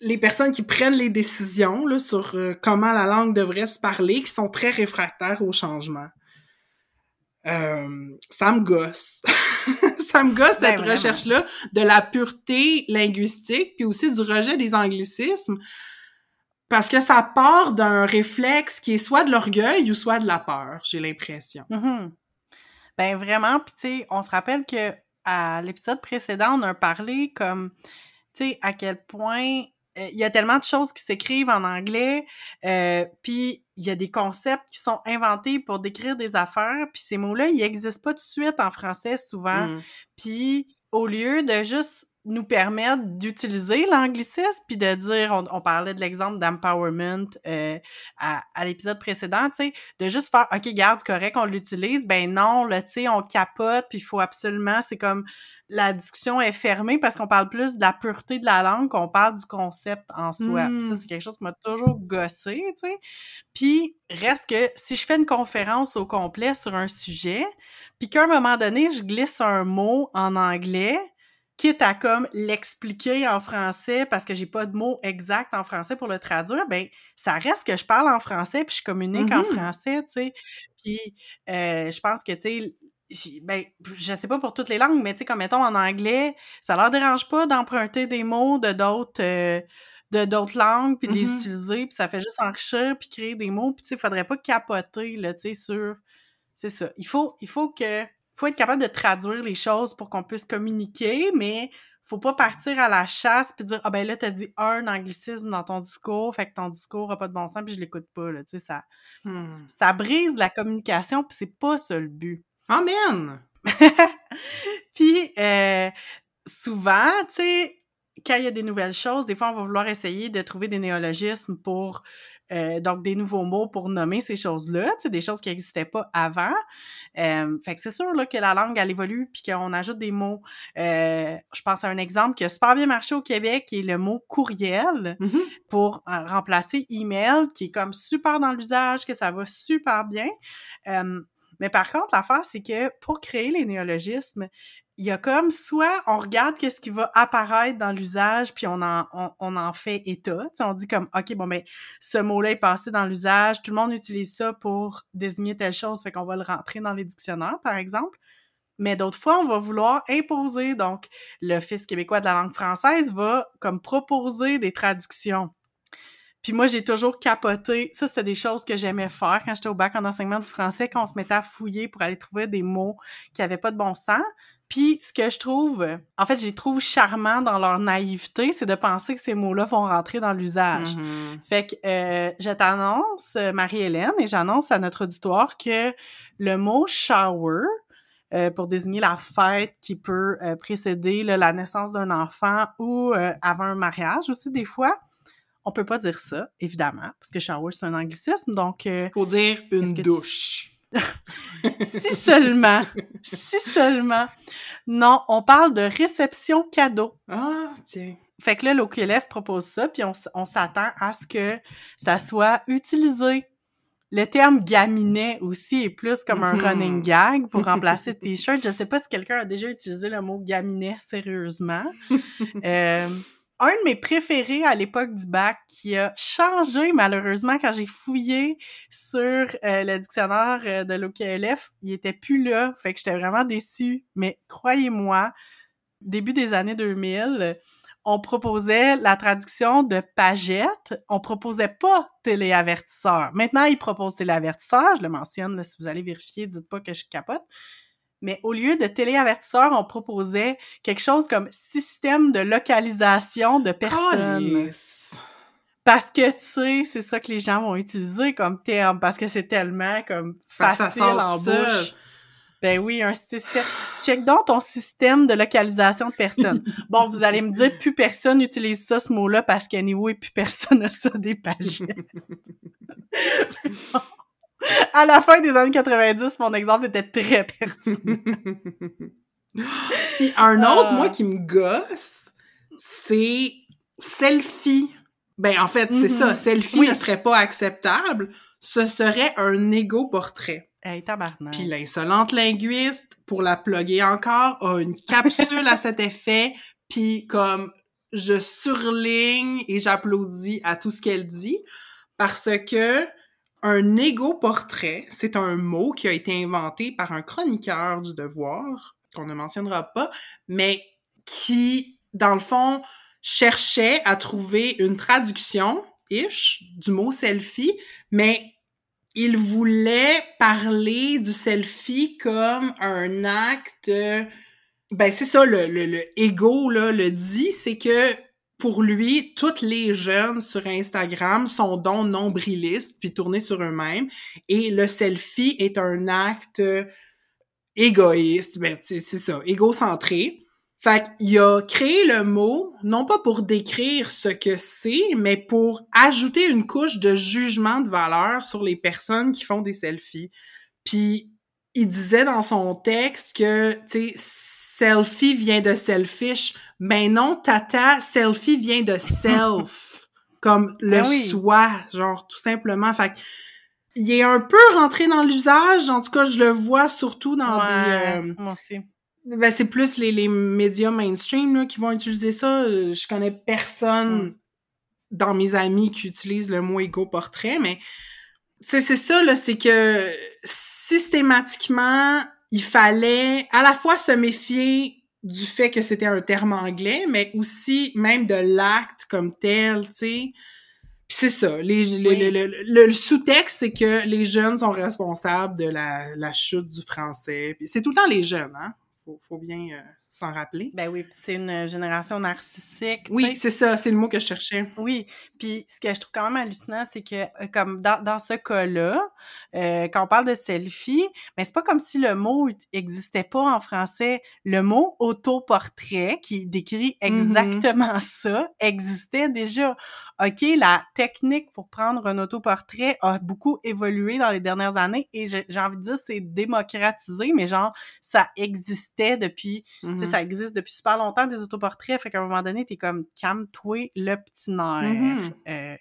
les personnes qui prennent les décisions là, sur euh, comment la langue devrait se parler, qui sont très réfractaires au changement. Euh, ça me gosse. ça me gosse ben, cette recherche-là de la pureté linguistique, puis aussi du rejet des anglicismes, parce que ça part d'un réflexe qui est soit de l'orgueil ou soit de la peur, j'ai l'impression. Mm-hmm. Ben vraiment, puis tu sais, on se rappelle que à l'épisode précédent, on a parlé comme, tu sais, à quel point euh, il y a tellement de choses qui s'écrivent en anglais, euh, puis il y a des concepts qui sont inventés pour décrire des affaires, puis ces mots-là, ils n'existent pas tout de suite en français souvent. Mmh. Puis au lieu de juste nous permettre d'utiliser l'anglicisme puis de dire, on, parlait de l'exemple d'empowerment euh, à, à l'épisode précédent, tu sais, de juste faire, ok, garde, correct, on l'utilise, ben non, là, tu sais, on capote puis il faut absolument, c'est comme la discussion est fermée parce qu'on parle plus de la pureté de la langue qu'on parle du concept en soi. Ça, mmh. c'est quelque chose qui m'a toujours gossé, tu sais. Puis reste que si je fais une conférence au complet sur un sujet, puis qu'à un moment donné, je glisse un mot en anglais, quitte à comme l'expliquer en français parce que j'ai pas de mots exacts en français pour le traduire, ben ça reste que je parle en français puis je communique en mm-hmm. français, tu sais. Puis euh, je pense que tu sais ben je sais pas pour toutes les langues mais tu sais comme mettons en anglais, ça leur dérange pas d'emprunter des mots de d'autres euh, de d'autres langues puis de les mm-hmm. utiliser puis ça fait juste enrichir puis créer des mots puis tu sais faudrait pas capoter là tu sais sur c'est ça. Il faut il faut que faut être capable de traduire les choses pour qu'on puisse communiquer, mais faut pas partir à la chasse puis dire ah ben là t'as dit un anglicisme dans ton discours, fait que ton discours a pas de bon sens puis je l'écoute pas là, tu sais ça hmm. ça brise la communication puis c'est pas ça le but. Amen. puis euh, souvent, tu sais, quand il y a des nouvelles choses, des fois on va vouloir essayer de trouver des néologismes pour euh, donc, des nouveaux mots pour nommer ces choses-là, des choses qui n'existaient pas avant. Euh, fait que c'est sûr là, que la langue, elle évolue, puis qu'on ajoute des mots. Euh, je pense à un exemple qui a super bien marché au Québec, qui est le mot courriel mm-hmm. pour remplacer email, qui est comme super dans l'usage, que ça va super bien. mais par contre, l'affaire, c'est que pour créer les néologismes, il y a comme soit on regarde qu'est-ce qui va apparaître dans l'usage puis on en fait état on dit comme ok bon ben ce mot-là est passé dans l'usage tout le monde utilise ça pour désigner telle chose fait qu'on va le rentrer dans les dictionnaires par exemple mais d'autres fois on va vouloir imposer donc l'office québécois de la langue française va comme proposer des traductions puis moi, j'ai toujours capoté. Ça, c'était des choses que j'aimais faire quand j'étais au bac en enseignement du français, quand on se mettait à fouiller pour aller trouver des mots qui avaient pas de bon sens. Puis ce que je trouve, en fait, je les trouve charmants dans leur naïveté, c'est de penser que ces mots-là vont rentrer dans l'usage. Mm-hmm. Fait que euh, je t'annonce, euh, Marie-Hélène, et j'annonce à notre auditoire que le mot shower, euh, pour désigner la fête qui peut précéder la naissance d'un enfant ou avant un mariage aussi des fois, on peut pas dire ça, évidemment, parce que shower, c'est un anglicisme, donc... Faut dire une douche. si seulement, si seulement. Non, on parle de réception cadeau. Ah, tiens. Fait que là, l'OQLF propose ça, puis on, s'attend à ce que ça soit utilisé. Le terme gaminet aussi est plus comme un running gag pour remplacer t-shirt. Je sais pas si quelqu'un a déjà utilisé le mot gaminet sérieusement. euh, un de mes préférés à l'époque du bac qui a changé malheureusement quand j'ai fouillé sur euh, le dictionnaire euh, de l'OQLF, il était plus là, fait que j'étais vraiment déçue. Mais croyez-moi, début des années 2000, on proposait la traduction de pagette, on proposait pas téléavertisseur. Maintenant, ils proposent téléavertisseur, je le mentionne, si vous allez vérifier, dites pas que je capote. Mais au lieu de téléavertisseur, on proposait quelque chose comme système de localisation de personnes. Parce que, tu sais, c'est ça que les gens vont utiliser comme terme, parce que c'est tellement comme facile en bouche. Ben oui, un système. Check donc ton système de localisation de personnes. Bon, vous allez me dire, plus personne n'utilise ça, ce mot-là, parce qu'anyway, plus personne n'a ça des pages. à la fin des années 90, mon exemple était très pertinent. Puis un autre, moi, qui me gosse, c'est selfie. Ben, en fait, c'est ça. Selfie Oui. ne serait pas acceptable. Ce serait un égo-portrait. Hey, tabarnak. Puis l'insolente linguiste, pour la plugger encore, a une capsule à cet effet. Puis comme je surligne et j'applaudis à tout ce qu'elle dit parce que un égo-portrait, c'est un mot qui a été inventé par un chroniqueur du devoir, qu'on ne mentionnera pas, mais qui, dans le fond, cherchait à trouver une traduction, ish, du mot selfie, mais il voulait parler du selfie comme un acte. Ben, c'est ça, le, le, le ego, là, le dit, c'est que pour lui, toutes les jeunes sur Instagram sont donc nombrilistes puis tournés sur eux-mêmes. Et le selfie est un acte égoïste, ben, c'est ça, égocentré. Fait qu'il a créé le mot, non pas pour décrire ce que c'est, mais pour ajouter une couche de jugement de valeur sur les personnes qui font des selfies. Puis, il disait dans son texte que, tu sais, selfie vient de selfish. Ben non, tata, selfie vient de self. comme le Ah oui. soi, genre, tout simplement. Fait que, il est un peu rentré dans l'usage. En tout cas, je le vois surtout dans Ouais, des... euh, moi aussi. ben, c'est plus les, les médias mainstream là, qui vont utiliser ça. Je connais personne Mm. dans mes amis qui utilisent le mot égo portrait, mais c'est c'est ça, là, c'est que systématiquement, il fallait à la fois se méfier du fait que c'était un terme anglais, mais aussi même de l'acte comme tel, tu sais. Puis c'est ça, les, les- Oui. le, le- le- le sous-texte, c'est que les jeunes sont responsables de la, la chute du français. Puis c'est tout le temps les jeunes, hein? Faut, faut bien euh, s'en rappeler. Ben oui, puis c'est une génération narcissique. Oui, c'est ça, c'est le mot que je cherchais. Oui, puis ce que je trouve quand même hallucinant, c'est que euh, comme dans, dans ce cas-là, euh, quand on parle de selfie, mais c'est pas comme si le mot existait pas en français. Le mot autoportrait, qui décrit exactement ça, existait déjà. OK, la technique pour prendre un autoportrait a beaucoup évolué dans les dernières années et j'ai envie de dire c'est démocratisé, mais genre ça existait depuis sais, Mhm. ça existe depuis super longtemps, des autoportraits. Fait qu'à un moment donné, t'es comme, calme-toi le petit nerf. Mhm. Euh,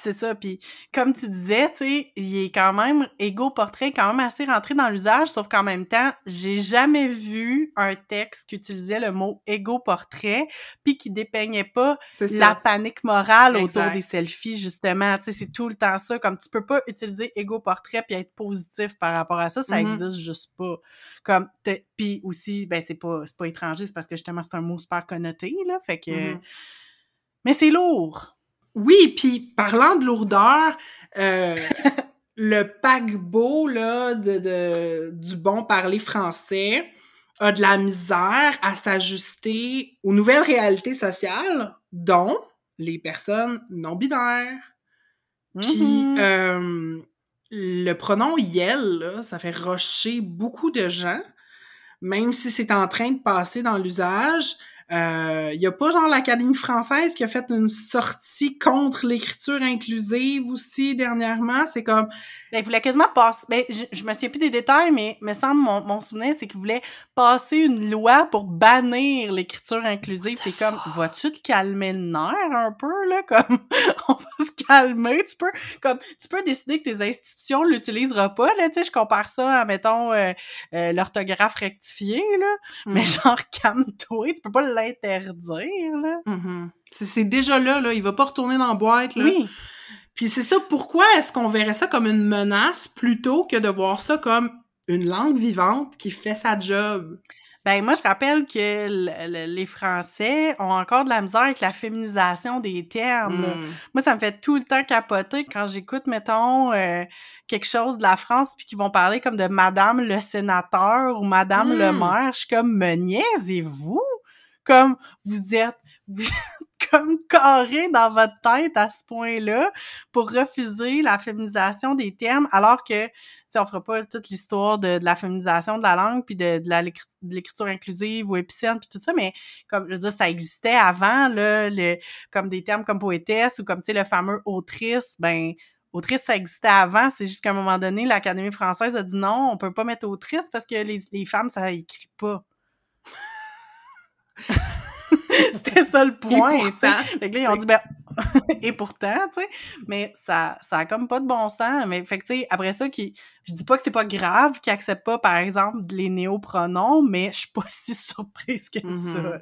c'est ça. Puis comme tu disais, tu sais, il est quand même, Ego Portrait quand même assez rentré dans l'usage, sauf qu'en même temps, j'ai jamais vu un texte qui utilisait le mot Ego Portrait puis qui dépeignait pas la panique morale autour des selfies, justement. Tu sais, c'est tout le temps ça. Comme tu peux pas utiliser Ego Portrait puis être positif par rapport à ça, ça Mhm. existe juste pas. Comme, puis aussi, ben c'est pas, c'est pas étranger, c'est parce que justement, c'est un mot super connoté, là. Fait que... Mhm. Mais c'est lourd! Oui, puis parlant de lourdeur, euh, le paquebot là, de, de- du bon parler français a de la misère à s'ajuster aux nouvelles réalités sociales, dont les personnes non binaires. Puis Mhm. euh, le pronom yel, là, ça fait rocher beaucoup de gens, même si c'est en train de passer dans l'usage. Il y a pas genre l'Académie française qui a fait une sortie contre l'écriture inclusive aussi dernièrement? C'est comme Ben, il voulait quasiment passer. Ben, je, je me souviens plus des détails, mais me semble mon, mon souvenir, c'est qu'il voulait passer une loi pour bannir l'écriture inclusive. T'es comme, vas-tu te calmer le nerf un peu, là? Comme, on va se calmer. Tu peux, comme, tu peux décider que tes institutions l'utiliseront pas, là. Tu sais, je compare ça à, mettons, euh, euh, l'orthographe rectifiée, là. Mais Mhm. genre, calme-toi. Tu peux pas l'interdire, là. Mhm. c'est c'est déjà là, là. Il va pas retourner dans la boîte. Là. Oui. Puis c'est ça, pourquoi est-ce qu'on verrait ça comme une menace plutôt que de voir ça comme une langue vivante qui fait sa job? Ben moi, je rappelle que les Français ont encore de la misère avec la féminisation des termes. Mm. Moi, ça me fait tout le temps capoter quand j'écoute, mettons, euh, quelque chose de la France, puis qu'ils vont parler comme de Madame le sénateur ou Madame le Mm. maire. Je suis comme, me niaisez-vous? Comme, vous êtes, vous êtes comme carré dans votre tête à ce point-là pour refuser la féminisation des termes, alors que sais, on fera pas toute l'histoire de, la féminisation de la langue puis de l'écriture inclusive ou épicène puis tout ça, mais comme je veux dire, ça existait avant, là, le, comme des termes comme poétesse ou comme, tu sais, le fameux autrice, ben, autrice, ça existait avant, c'est juste qu'à un moment donné, l'Académie française a dit non, on peut pas mettre autrice parce que les, les femmes, ça écrit pas. C'était ça le point, tu sais. Fait que là, ils ont dit, ben, et pourtant, tu sais, mais ça, ça a comme pas de bon sens. Mais, fait que, tu sais, après ça, qui, je dis pas que c'est pas grave qu'ils acceptent pas, par exemple, les néopronoms, mais je suis pas si surprise que Mm-hmm. ça, là.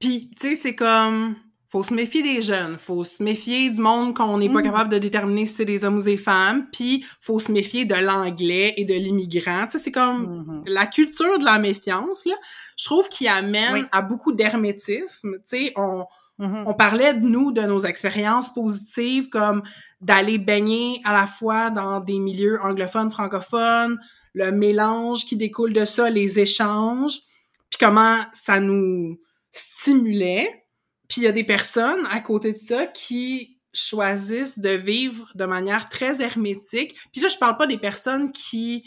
Puis, tu sais, c'est comme, faut se méfier des jeunes, faut se méfier du monde qu'on n'est pas Mm. capable de déterminer si c'est des hommes ou des femmes, puis faut se méfier de l'anglais et de l'immigrant. Tu sais, c'est comme Mhm. la culture de la méfiance, là, je trouve qu'il amène Oui. à beaucoup d'hermétisme. Tu sais, on, Mhm. on parlait de nous, de nos expériences positives, comme d'aller baigner à la fois dans des milieux anglophones, francophones, le mélange qui découle de ça, les échanges, puis comment ça nous stimulait. Puis il y a des personnes à côté de ça qui choisissent de vivre de manière très hermétique. Puis là, je parle pas des personnes qui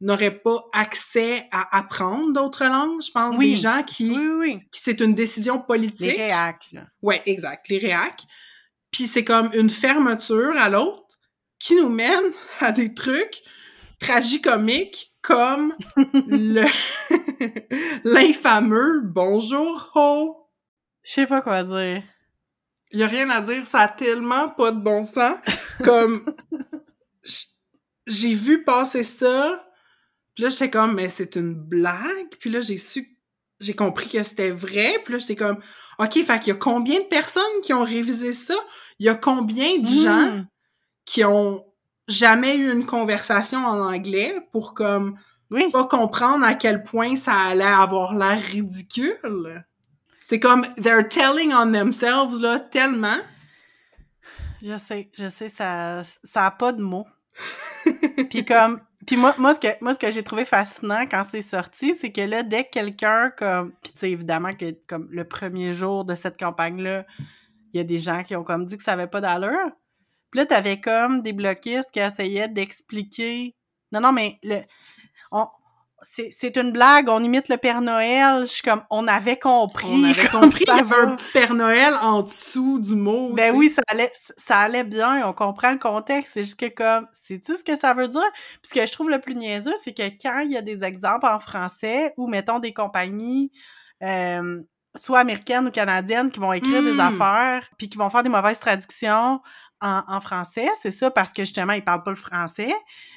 n'auraient pas accès à apprendre d'autres langues. Je pense Oui. des gens qui, Oui, oui, oui. qui c'est une décision politique. Les réacs, là. Ouais, exact, les réacs. Puis c'est comme une fermeture à l'autre qui nous mène à des trucs tragicomiques comme le l'infameux bonjour ho. Je sais pas quoi dire. Y a rien à dire, ça a tellement pas de bon sens. Comme j'ai vu passer ça, puis là j'étais comme mais c'est une blague, puis là j'ai su j'ai compris que c'était vrai, puis là c'est comme OK, fait qu'il y a combien de personnes qui ont révisé ça? Il y a combien de gens Mm. qui ont jamais eu une conversation en anglais pour comme Oui. pas comprendre à quel point ça allait avoir l'air ridicule? C'est comme they're telling on themselves là tellement. Je sais, je sais, ça, ça a pas de mots. puis comme, puis moi, moi ce que, moi ce que j'ai trouvé fascinant quand c'est sorti, c'est que là, dès que quelqu'un comme, puis tu sais évidemment que comme le premier jour de cette campagne là, il y a des gens qui ont comme dit que ça avait pas d'allure. Puis là, t'avais comme des bloquistes qui essayaient d'expliquer. Non, non, mais le, on, c'est, c'est une blague, on imite le Père Noël. Je suis comme, on avait compris. On avait compris qu'il y ça avait un petit Père Noël en dessous du mot. Ben oui, ça allait, ça allait bien, on comprend le contexte. C'est juste que comme, sais-tu ce que ça veut dire? Puis ce que je trouve le plus niaiseux, c'est que quand il y a des exemples en français ou, mettons, des compagnies, euh, soit américaines ou canadiennes, qui vont écrire des Mm. affaires, puis qui vont faire des mauvaises traductions en, en français, c'est ça, parce que justement, ils parlent pas le français,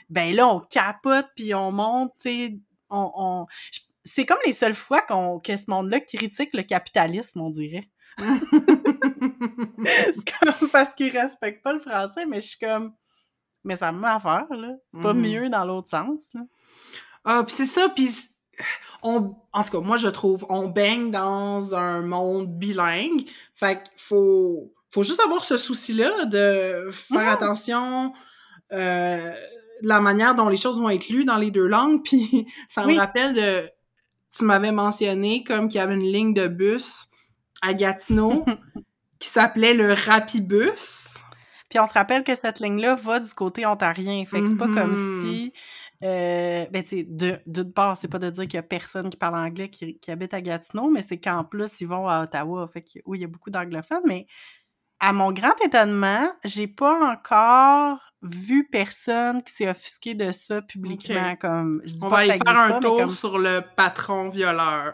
ben là, on capote, puis on monte, tu sais, on... on... je- C'est comme les seules fois qu'on que ce monde-là critique le capitalisme, on dirait. c'est comme parce qu'ils respectent pas le français, mais je suis comme. Mais ça me met à faire, là. C'est pas Mhm. mieux dans l'autre sens, là. Ah, puis c'est ça, puis on, en tout cas, moi je trouve, on baigne dans un monde bilingue, fait qu'il faut, faut juste avoir ce souci-là de faire Mhm. attention euh, la manière dont les choses vont être lues dans les deux langues, puis ça Oui. me rappelle de, tu m'avais mentionné comme qu'il y avait une ligne de bus à Gatineau qui s'appelait le Rapibus. Puis on se rappelle que cette ligne-là va du côté ontarien. Fait que c'est pas comme si. Euh, ben, tu sais, de- d'une part, c'est pas de dire qu'il y a personne qui parle anglais qui, qui habite à Gatineau, mais c'est qu'en plus, ils vont à Ottawa. Fait que oui, il y a beaucoup d'anglophones, mais à mon grand étonnement, j'ai pas encore vu personne qui s'est offusqué de ça publiquement. Comme, je dis On pas va aller faire un pas, tour comme- sur le patron violeur.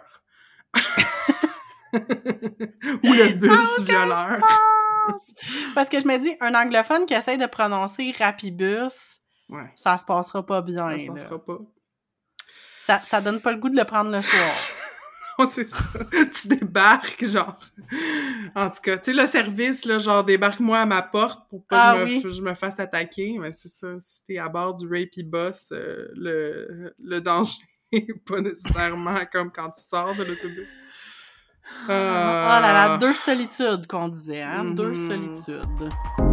Ou le bus violeur. Parce que je me dis, un anglophone qui essaie de prononcer rapibus, Ouais, ça se passera pas bien. ça se là. passera pas. Ça, ça donne pas le goût de le prendre le soir. C'est ça. tu débarques, genre. En tout cas, tu sais, le service, là, genre, débarque-moi à ma porte pour pas Ah que je, me, oui. f- je me fasse attaquer. Mais c'est ça, si t'es à bord du Rapey Bus, euh, le, le danger pas nécessairement comme quand tu sors de l'autobus. Oh là là, deux solitudes qu'on disait, hein? Deux Mhm. solitudes.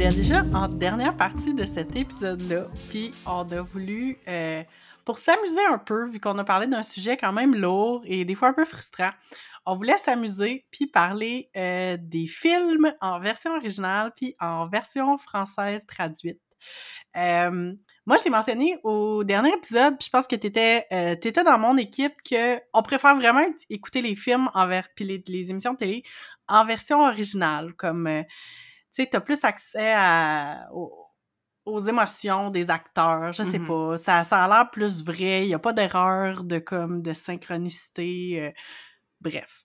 Est déjà en dernière partie de cet épisode-là, puis on a voulu, euh, pour s'amuser un peu, vu qu'on a parlé d'un sujet quand même lourd et des fois un peu frustrant, on voulait s'amuser puis parler euh, des films en version originale puis en version française traduite. Euh, moi, je l'ai mentionné au dernier épisode, puis je pense que euh, t'étais dans mon équipe que on préfère vraiment écouter les films en puis les, les émissions de télé en version originale, comme euh, tu sais, t'as plus accès à aux, aux émotions des acteurs, je sais Mhm. pas, ça ça a l'air plus vrai, il y a pas d'erreur de comme de synchronicité, euh, bref.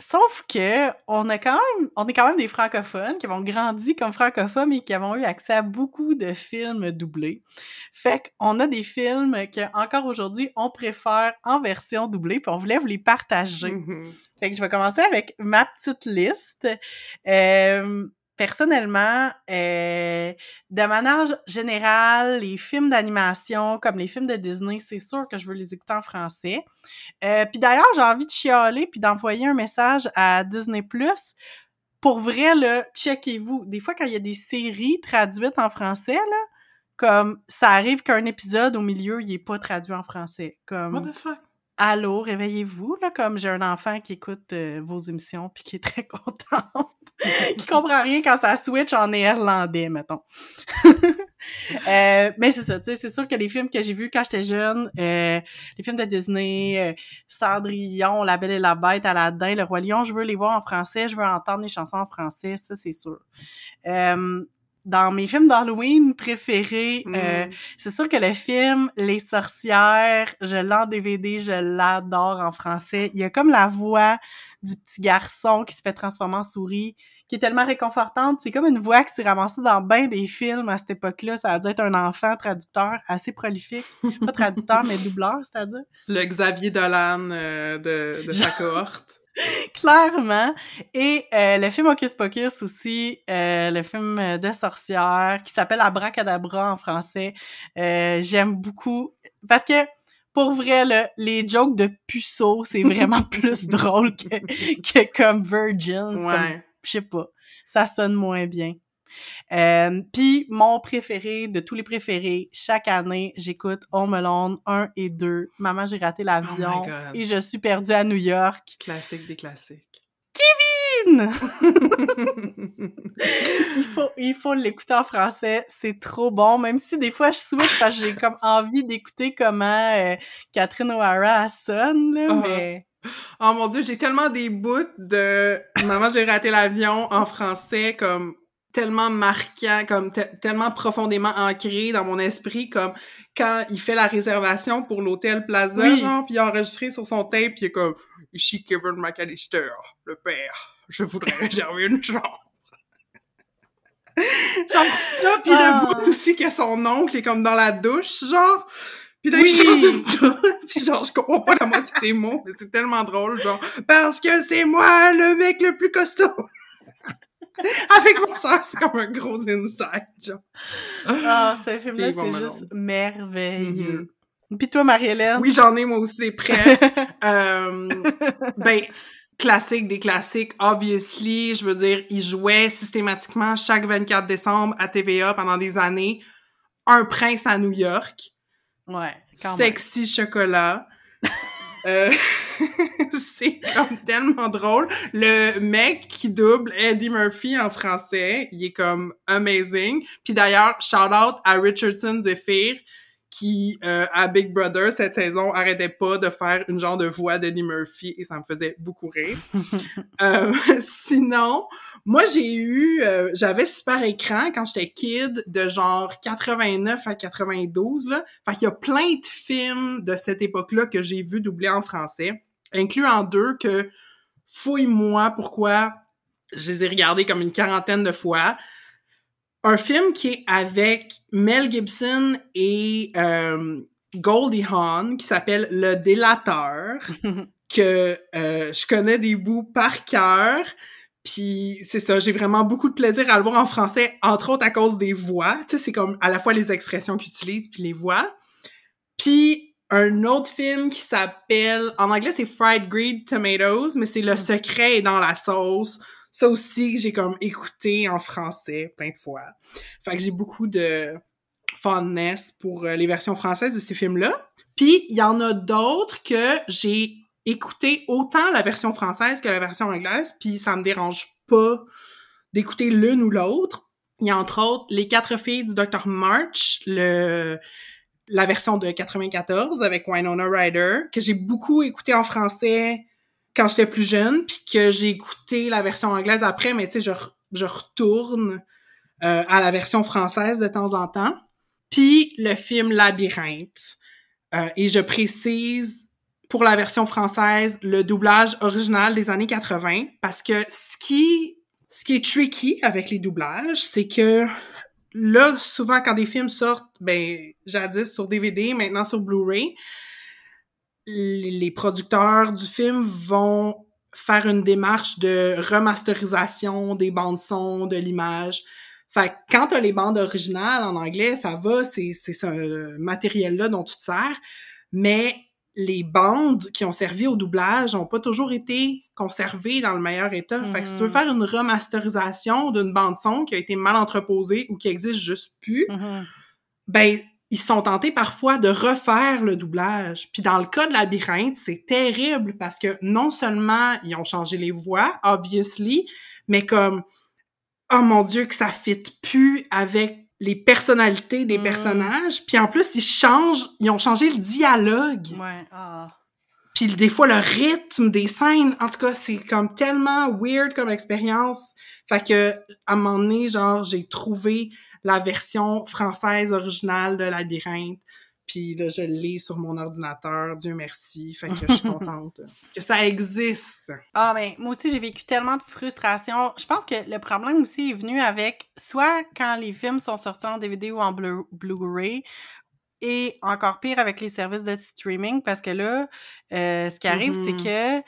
Sauf que on a quand même, on est quand même des francophones qui avons grandi comme francophones et qui avons eu accès à beaucoup de films doublés. Fait qu'on a des films que encore aujourd'hui on préfère en version doublée, puis on voulait vous les partager. Mhm. Fait que je vais commencer avec ma petite liste. Euh, personnellement, euh, de manière générale, les films d'animation, comme les films de Disney, c'est sûr que je veux les écouter en français. Euh, puis d'ailleurs, j'ai envie de chialer puis d'envoyer un message à Disney+. Pour vrai, là, checkez-vous. Des fois, quand il y a des séries traduites en français, là, comme ça arrive qu'un épisode au milieu, il est pas traduit en français. Comme What the fuck? Allô, réveillez-vous, là, comme j'ai un enfant qui écoute euh, vos émissions puis qui est très contente, qui comprend rien quand ça switch en néerlandais, mettons. Euh, mais c'est ça, tu sais, c'est sûr que les films que j'ai vus quand j'étais jeune, euh, les films de Disney, euh, Cendrillon, La Belle et la Bête, Aladdin, Le Roi Lion, je veux les voir en français, je veux entendre les chansons en français, ça c'est sûr. Euh, dans mes films d'Halloween préférés, euh, Mhm. c'est sûr que le film Les sorcières, je l'ai en DVD, je l'adore en français. Il y a comme la voix du petit garçon qui se fait transformer en souris, qui est tellement réconfortante. C'est comme une voix qui s'est ramassée dans bien des films à cette époque-là. Ça a dû être un enfant traducteur assez prolifique. Pas traducteur, mais doubleur, c'est-à-dire. Le Xavier Dolan euh, de, de sa cohorte. Clairement. Et euh, le film Hocus Pocus aussi, euh, le film de sorcière qui s'appelle Abracadabra en français. Euh, J'aime beaucoup parce que pour vrai, les jokes de puceau, c'est vraiment plus drôle que, que comme Virgin. C'est comme, Ouais. je sais pas, ça sonne moins bien. Euh, Puis mon préféré de tous les préférés, chaque année, j'écoute Home Alone 1 et 2. Maman, j'ai raté l'avion Oh God. et je suis perdue à New York. Classique des classiques. il faut, il faut l'écouter en français, c'est trop bon, même si des fois je switch parce que j'ai comme envie d'écouter comment euh, Catherine O'Hara sonne, là, Ah. mais... Oh mon dieu, j'ai tellement des bouts de Maman, j'ai raté l'avion en français comme tellement marquant, comme te- tellement profondément ancré dans mon esprit, comme quand il fait la réservation pour l'hôtel Plaza, Oui. genre, puis il a enregistré sur son tape, puis il est comme « Ici Kevin McAllister, le père, je voudrais réserver une chambre. » Genre ça, puis Ah. le bout aussi que son oncle est comme dans la douche, genre... Puis là, Oui. il chante une toune, puis genre, je comprends pas la moitié des mots, mais c'est tellement drôle, genre, parce que c'est moi le mec le plus costaud. Avec ma soeur, c'est comme un gros inside, genre. Ah, ce film-là, c'est ben juste merveilleux. Puis toi, Marie-Hélène? Oui, j'en ai moi aussi des prêts. euh, ben, classique des classiques, obviously, je veux dire, il jouait systématiquement chaque 24 décembre à TVA pendant des années. Un prince à New York. Ouais, quand même. Sexy chocolat. Euh, c'est comme tellement drôle. Le mec qui double Eddie Murphy en français, il est comme amazing. Puis d'ailleurs, shout out à Richardson Zephyr qui, euh, à Big Brother, cette saison, arrêtait pas de faire une genre de voix d'Eddie Murphy et ça me faisait beaucoup rire. Euh, sinon, moi, j'ai eu... euh, J'avais Super Écran quand j'étais kid, de genre 89 à 92, là. Fait qu'il y a plein de films de cette époque-là que j'ai vu doubler en français, incluant deux que, fouille-moi pourquoi je les ai regardés comme une quarantaine de fois. Un film qui est avec Mel Gibson et euh, Goldie Hawn, qui s'appelle Le Délateur. que euh, je connais des bouts par cœur. Puis c'est ça, j'ai vraiment beaucoup de plaisir à le voir en français, entre autres à cause des voix. Tu sais, c'est comme à la fois les expressions qu'ils utilisent puis les voix. Puis un autre film qui s'appelle, en anglais c'est Fried Green Tomatoes, mais c'est Le Mm. secret est dans la sauce. Ça aussi, j'ai comme écouté en français plein de fois. Fait que j'ai beaucoup de fondness pour euh, les versions françaises de ces films-là. Puis il y en a d'autres que j'ai écouté autant la version française que la version anglaise, puis ça me dérange pas d'écouter l'une ou l'autre. Il y a entre autres Les quatre filles du Dr. March, le la version de 94 avec Winona Ryder, que j'ai beaucoup écouté en français quand j'étais plus jeune, puis que j'ai écouté la version anglaise après, mais tu sais, je, je retourne euh, à la version française de temps en temps. Puis le film Labyrinthe. Euh, et je précise pour la version française le doublage original des années 80 parce que ce qui ce qui est tricky avec les doublages, c'est que là souvent quand des films sortent ben jadis sur DVD, maintenant sur Blu-ray, les producteurs du film vont faire une démarche de remasterisation des bandes son, de l'image. Fait que quand t'as les bandes originales en anglais, ça va, c'est c'est ce matériel-là dont tu te sers. Mais les bandes qui ont servi au doublage ont pas toujours été conservées dans le meilleur état. Fait que si tu veux Mhm. faire une remasterisation d'une bande son qui a été mal entreposée ou qui existe juste plus, Mhm. ben ils sont tentés parfois de refaire le doublage. Puis dans le cas de Labyrinthe, c'est terrible parce que non seulement ils ont changé les voix, obviously, mais comme oh mon dieu que ça fit plus avec les personnalités des Mm. personnages. Puis en plus ils changent, ils ont changé le dialogue. Ouais, ah. Puis des fois, le rythme des scènes, en tout cas, c'est comme tellement weird comme expérience. Fait que, à un moment donné, genre, j'ai trouvé la version française originale de Labyrinthe. Puis là, je l'ai sur mon ordinateur, Dieu merci. Fait que je suis contente que ça existe. Ah, mais moi aussi, j'ai vécu tellement de frustration. Je pense que le problème aussi est venu avec soit quand les films sont sortis en DVD ou en Blu- Blu-ray, et encore pire avec les services de streaming, parce que là, euh, ce qui arrive, c'est que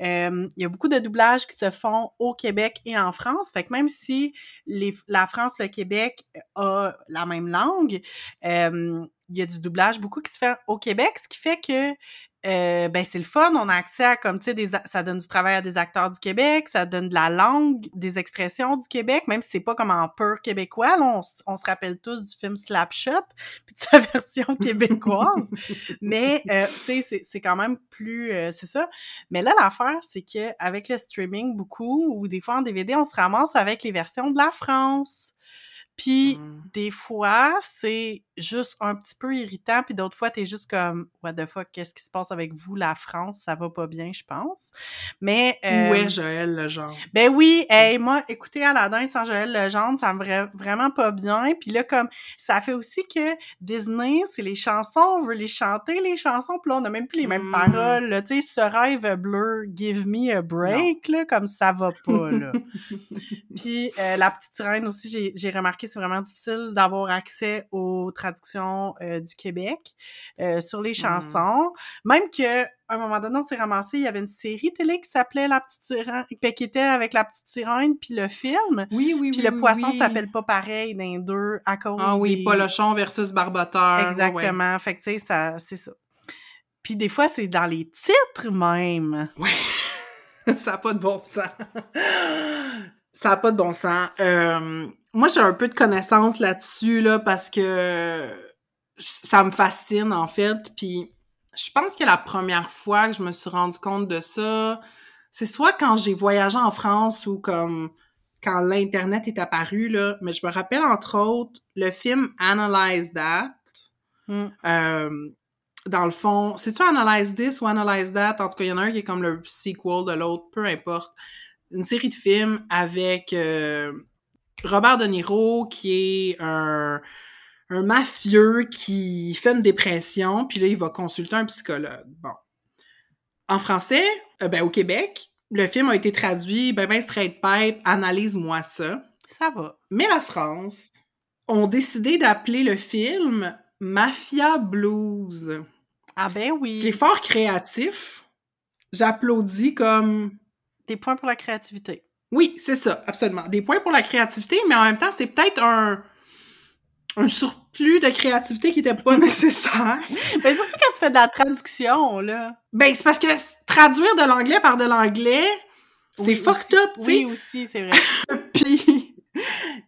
euh, il y a beaucoup de doublages qui se font au Québec et en France. Fait que même si la France, le Québec a la même langue, euh, il y a du doublage beaucoup qui se fait au Québec, ce qui fait que euh, ben c'est le fun, on a accès à comme tu sais des ça donne du travail à des acteurs du Québec, ça donne de la langue, des expressions du Québec, même si c'est pas comme en pur québécois, là, on, on se rappelle tous du film Slapshot puis de sa version québécoise. Mais euh, tu sais c'est c'est quand même plus euh, c'est ça. Mais là l'affaire c'est que avec le streaming beaucoup ou des fois en DVD, on se ramasse avec les versions de la France. Puis Mm. des fois, c'est juste un petit peu irritant, puis d'autres fois, t'es juste comme « What the fuck, qu'est-ce qui se passe avec vous, la France? Ça va pas bien, je pense. » Mais... euh, Où est Joël, le genre? ben oui, hey, moi, écouter Aladdin sans Joël Legendre, ça me vra- vraiment pas bien. Puis là, comme, ça fait aussi que Disney, c'est les chansons, on veut les chanter, les chansons, puis là, on a même plus les mêmes Mm. paroles, là. Tu sais, ce rêve bleu, give me a break, là, comme ça va pas, là. Puis euh, la petite sirène aussi, j'ai- j'ai c'est vraiment difficile d'avoir accès aux traductions euh, du Québec euh, sur les chansons. Même que à un moment donné, on s'est ramassé, il y avait une série télé qui s'appelait La petite sirène, ben, qui était avec la petite sirène puis le film. Oui, oui, Puis oui, le oui, poisson oui. s'appelle pas pareil les deux à cause Ah oui, des... Polochon versus Barboteur. ouais, ouais. Exactement. Fait que tu sais, ça, c'est ça. Puis des fois, c'est dans les titres même. ça n'a pas de bon sens. ça n'a pas de bon sens. Euh, moi, j'ai un peu de connaissances là-dessus, là, parce que ça me fascine, en fait. Puis je pense que la première fois que je me suis rendu compte de ça, c'est soit quand j'ai voyagé en France ou comme quand l'Internet est apparu, là. Mais je me rappelle, entre autres, le film Analyze That. Mm. Euh, dans le fond, c'est-tu Analyze This ou Analyze That? En tout cas, il y en a un qui est comme le sequel de l'autre, peu importe. Une série de films avec euh, Robert De Niro, qui est un, un mafieux qui fait une dépression, puis là, il va consulter un psychologue. Bon. En français, euh, ben, au Québec, le film a été traduit, ben, ben, straight pipe, analyse-moi ça. Ça va. Mais la France ont décidé d'appeler le film Mafia Blues. Ah ben Ce qui est oui. fort créatif. j'applaudis comme... Des points pour la créativité. Oui, c'est ça, absolument. Des points pour la créativité, mais en même temps, c'est peut-être un un surplus de créativité qui était pas nécessaire. Mais surtout quand tu fais de la traduction, là. Ben, c'est parce que traduire de l'anglais par de l'anglais, c'est fucked up, tu sais. Oui, aussi, c'est vrai. Puis,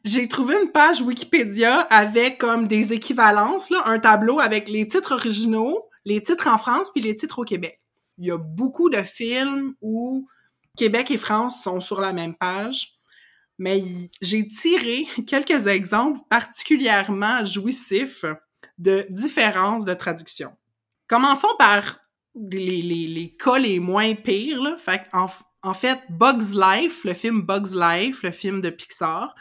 j'ai trouvé une page Wikipédia avec comme des équivalences, là, un tableau avec les titres originaux, les titres en France, puis les titres au Québec. Il y a beaucoup de films où Québec et France sont sur la même page mais j'ai tiré quelques exemples particulièrement jouissifs de différences de traduction. Commençons par les, les, les cas les moins pires. Là. Fait en, en fait, Bugs Life, le film Bugs Life, le film de Pixar,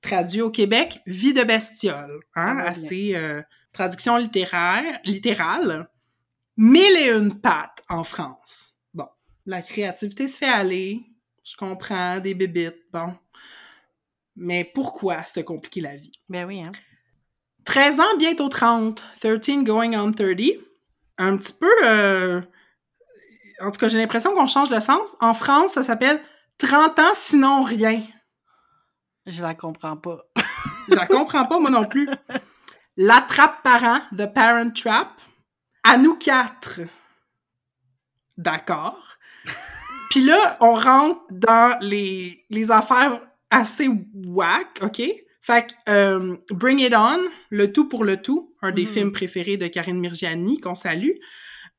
traduit au Québec Vie de bestiole, hein, assez euh, traduction littéraire, littérale. Mille et une pattes en France. La créativité se fait aller, je comprends, des bébites, bon. Mais pourquoi se compliquer la vie? Ben oui, hein. 13 ans, bientôt 30. 13 going on 30. Un petit peu... Euh... En tout cas, j'ai l'impression qu'on change de sens. En France, ça s'appelle 30 ans sinon rien. Je la comprends pas. Je la comprends pas, moi non plus. L'attrape-parent, The Parent Trap. À nous quatre. D'accord. Puis là, on rentre dans les, les affaires assez whack, OK? Fait que euh, Bring It On, Le Tout pour le Tout, un des mm-hmm. films préférés de Karine Mirgiani, qu'on salue,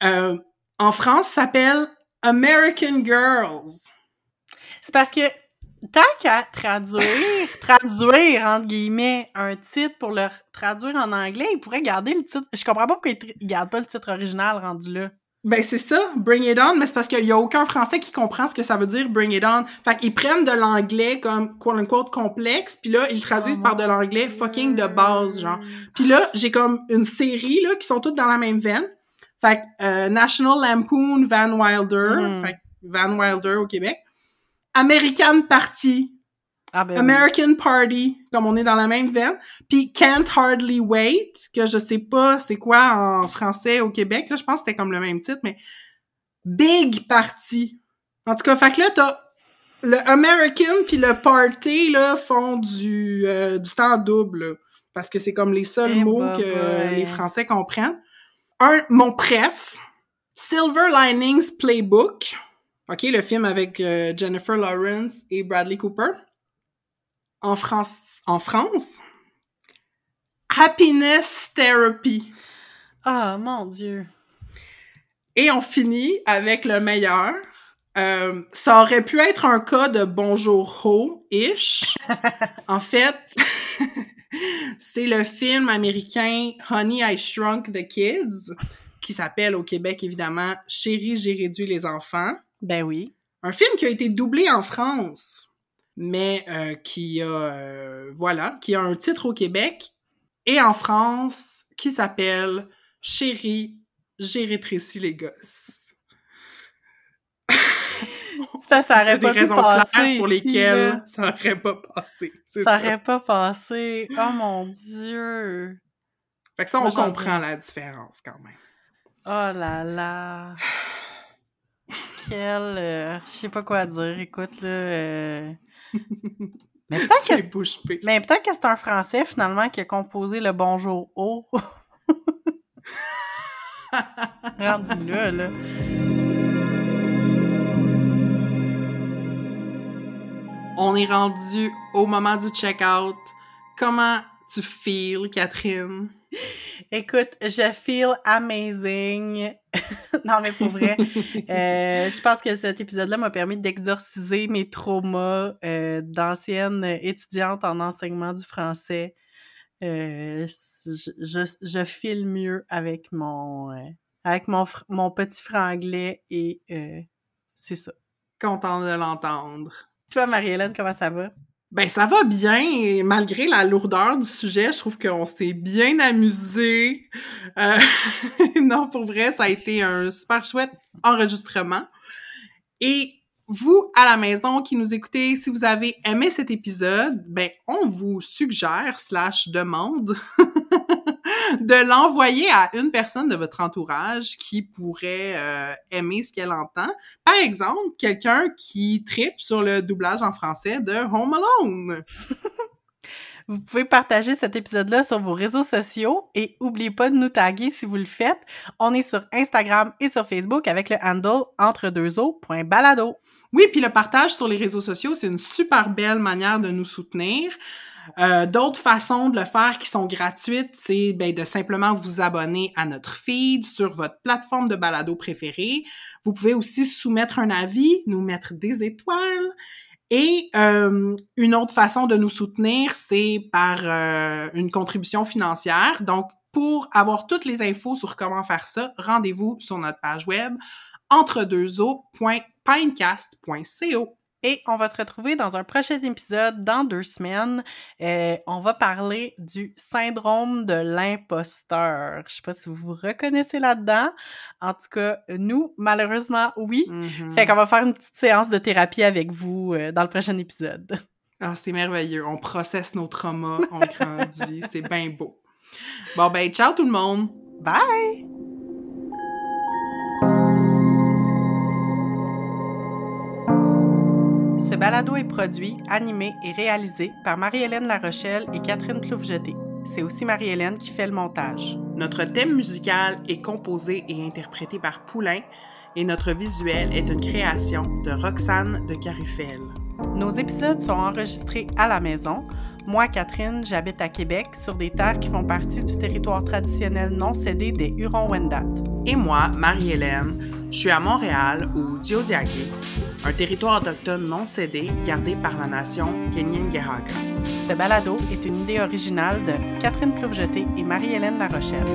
euh, en France s'appelle American Girls. C'est parce que tant qu'à traduire, traduire, entre guillemets, un titre pour le traduire en anglais, il pourrait garder le titre. Je comprends pas pourquoi il garde pas le titre original rendu là. Ben c'est ça, Bring It On, mais c'est parce qu'il y a aucun Français qui comprend ce que ça veut dire Bring It On. Fait qu'ils prennent de l'anglais comme quote unquote complexe, puis là ils traduisent oh par de l'anglais fucking de base genre. Puis là j'ai comme une série là qui sont toutes dans la même veine. Fait que euh, National Lampoon Van Wilder, mm. fait Van Wilder au Québec. American Party, ah, ben American Party, comme on est dans la même veine. Puis Can't Hardly Wait, que je sais pas c'est quoi en français au Québec. Là, je pense que c'était comme le même titre, mais Big Party. En tout cas, fait que là, t'as le American puis le Party, là, font du, euh, du temps double. parce que c'est comme les seuls eh mots que les Français comprennent. Un, mon préf, Silver Linings Playbook. OK, le film avec euh, Jennifer Lawrence et Bradley Cooper en France, en France, Happiness Therapy. Ah, mon Dieu. Et on finit avec le meilleur. Euh, ça aurait pu être un cas de bonjour ho-ish. en fait, c'est le film américain Honey, I Shrunk the Kids, qui s'appelle au Québec évidemment Chérie, j'ai réduit les enfants. Ben oui. Un film qui a été doublé en France mais euh, qui a euh, voilà, qui a un titre au Québec et en France qui s'appelle Chérie, j'ai rétréci les gosses. ça, ça aurait pas pu passer pour lesquelles ça aurait pas passé. Ça, aurait pas passé. Oh mon dieu. Fait que ça, on comprend la différence quand même. Oh là là. Quel... Euh, je sais pas quoi dire. Écoute, là... Mais peut-être que, mais peut que c'est un Français finalement qui a composé le Bonjour haut. Rendu là, là. On est rendu au moment du check-out. Comment tu feels, Catherine? Écoute, je feel amazing. non, mais pour vrai, euh, je pense que cet épisode-là m'a permis d'exorciser mes traumas euh, d'ancienne étudiante en enseignement du français. Euh, je, je, file mieux avec mon, avec mon, mon petit franglais et c'est ça. Content de l'entendre. Toi, Marie-Hélène, comment ça va? Ben ça va bien, malgré la lourdeur du sujet, je trouve qu'on s'est bien amusé. Euh, non, pour vrai, ça a été un super chouette enregistrement. Et vous, à la maison qui nous écoutez, si vous avez aimé cet épisode, ben on vous suggère slash demande de l'envoyer à une personne de votre entourage qui pourrait euh, aimer ce qu'elle entend. Par exemple, quelqu'un qui tripe sur le doublage en français de Home Alone. Vous pouvez partager cet épisode-là sur vos réseaux sociaux et n'oubliez pas de nous taguer si vous le faites. On est sur Instagram et sur Facebook avec le handle entre deux balado. Oui, puis le partage sur les réseaux sociaux, c'est une super belle manière de nous soutenir. Euh, D'autres façons de le faire qui sont gratuites, c'est ben, de simplement vous abonner à notre feed sur votre plateforme de balado préférée. Vous pouvez aussi soumettre un avis, nous mettre des étoiles et euh, une autre façon de nous soutenir, c'est par euh, une contribution financière. Donc, pour avoir toutes les infos sur comment faire ça, rendez-vous sur notre page web entredeuxeaux.pinecast.co. Et on va se retrouver dans un prochain épisode dans deux semaines. Euh, on va parler du syndrome de l'imposteur. Je sais pas si vous vous reconnaissez là-dedans. En tout cas, nous, malheureusement, oui. Mhm. Fait qu'on va faire une petite séance de thérapie avec vous euh, dans le prochain épisode. Ah, c'est merveilleux. On processe nos traumas, on grandit. c'est bien beau. Bon, ben, ciao tout le monde! Bye! Balado est produit, animé et réalisé par Marie-Hélène Larochelle et Catherine Ploufjeté. C'est aussi Marie-Hélène qui fait le montage. Notre thème musical est composé et interprété par Poulain et notre visuel est une création de Roxane de Carufel. Nos épisodes sont enregistrés à la maison. Moi, Catherine, j'habite à Québec, sur des terres qui font partie du territoire traditionnel non cédé des Hurons-Wendat. Et moi, Marie-Hélène, je suis à Montréal, ou Diodiaké, un territoire autochtone non cédé gardé par la nation Kenyingehaga. Ce balado est une idée originale de Catherine Ploufjeté et Marie-Hélène Larochelle.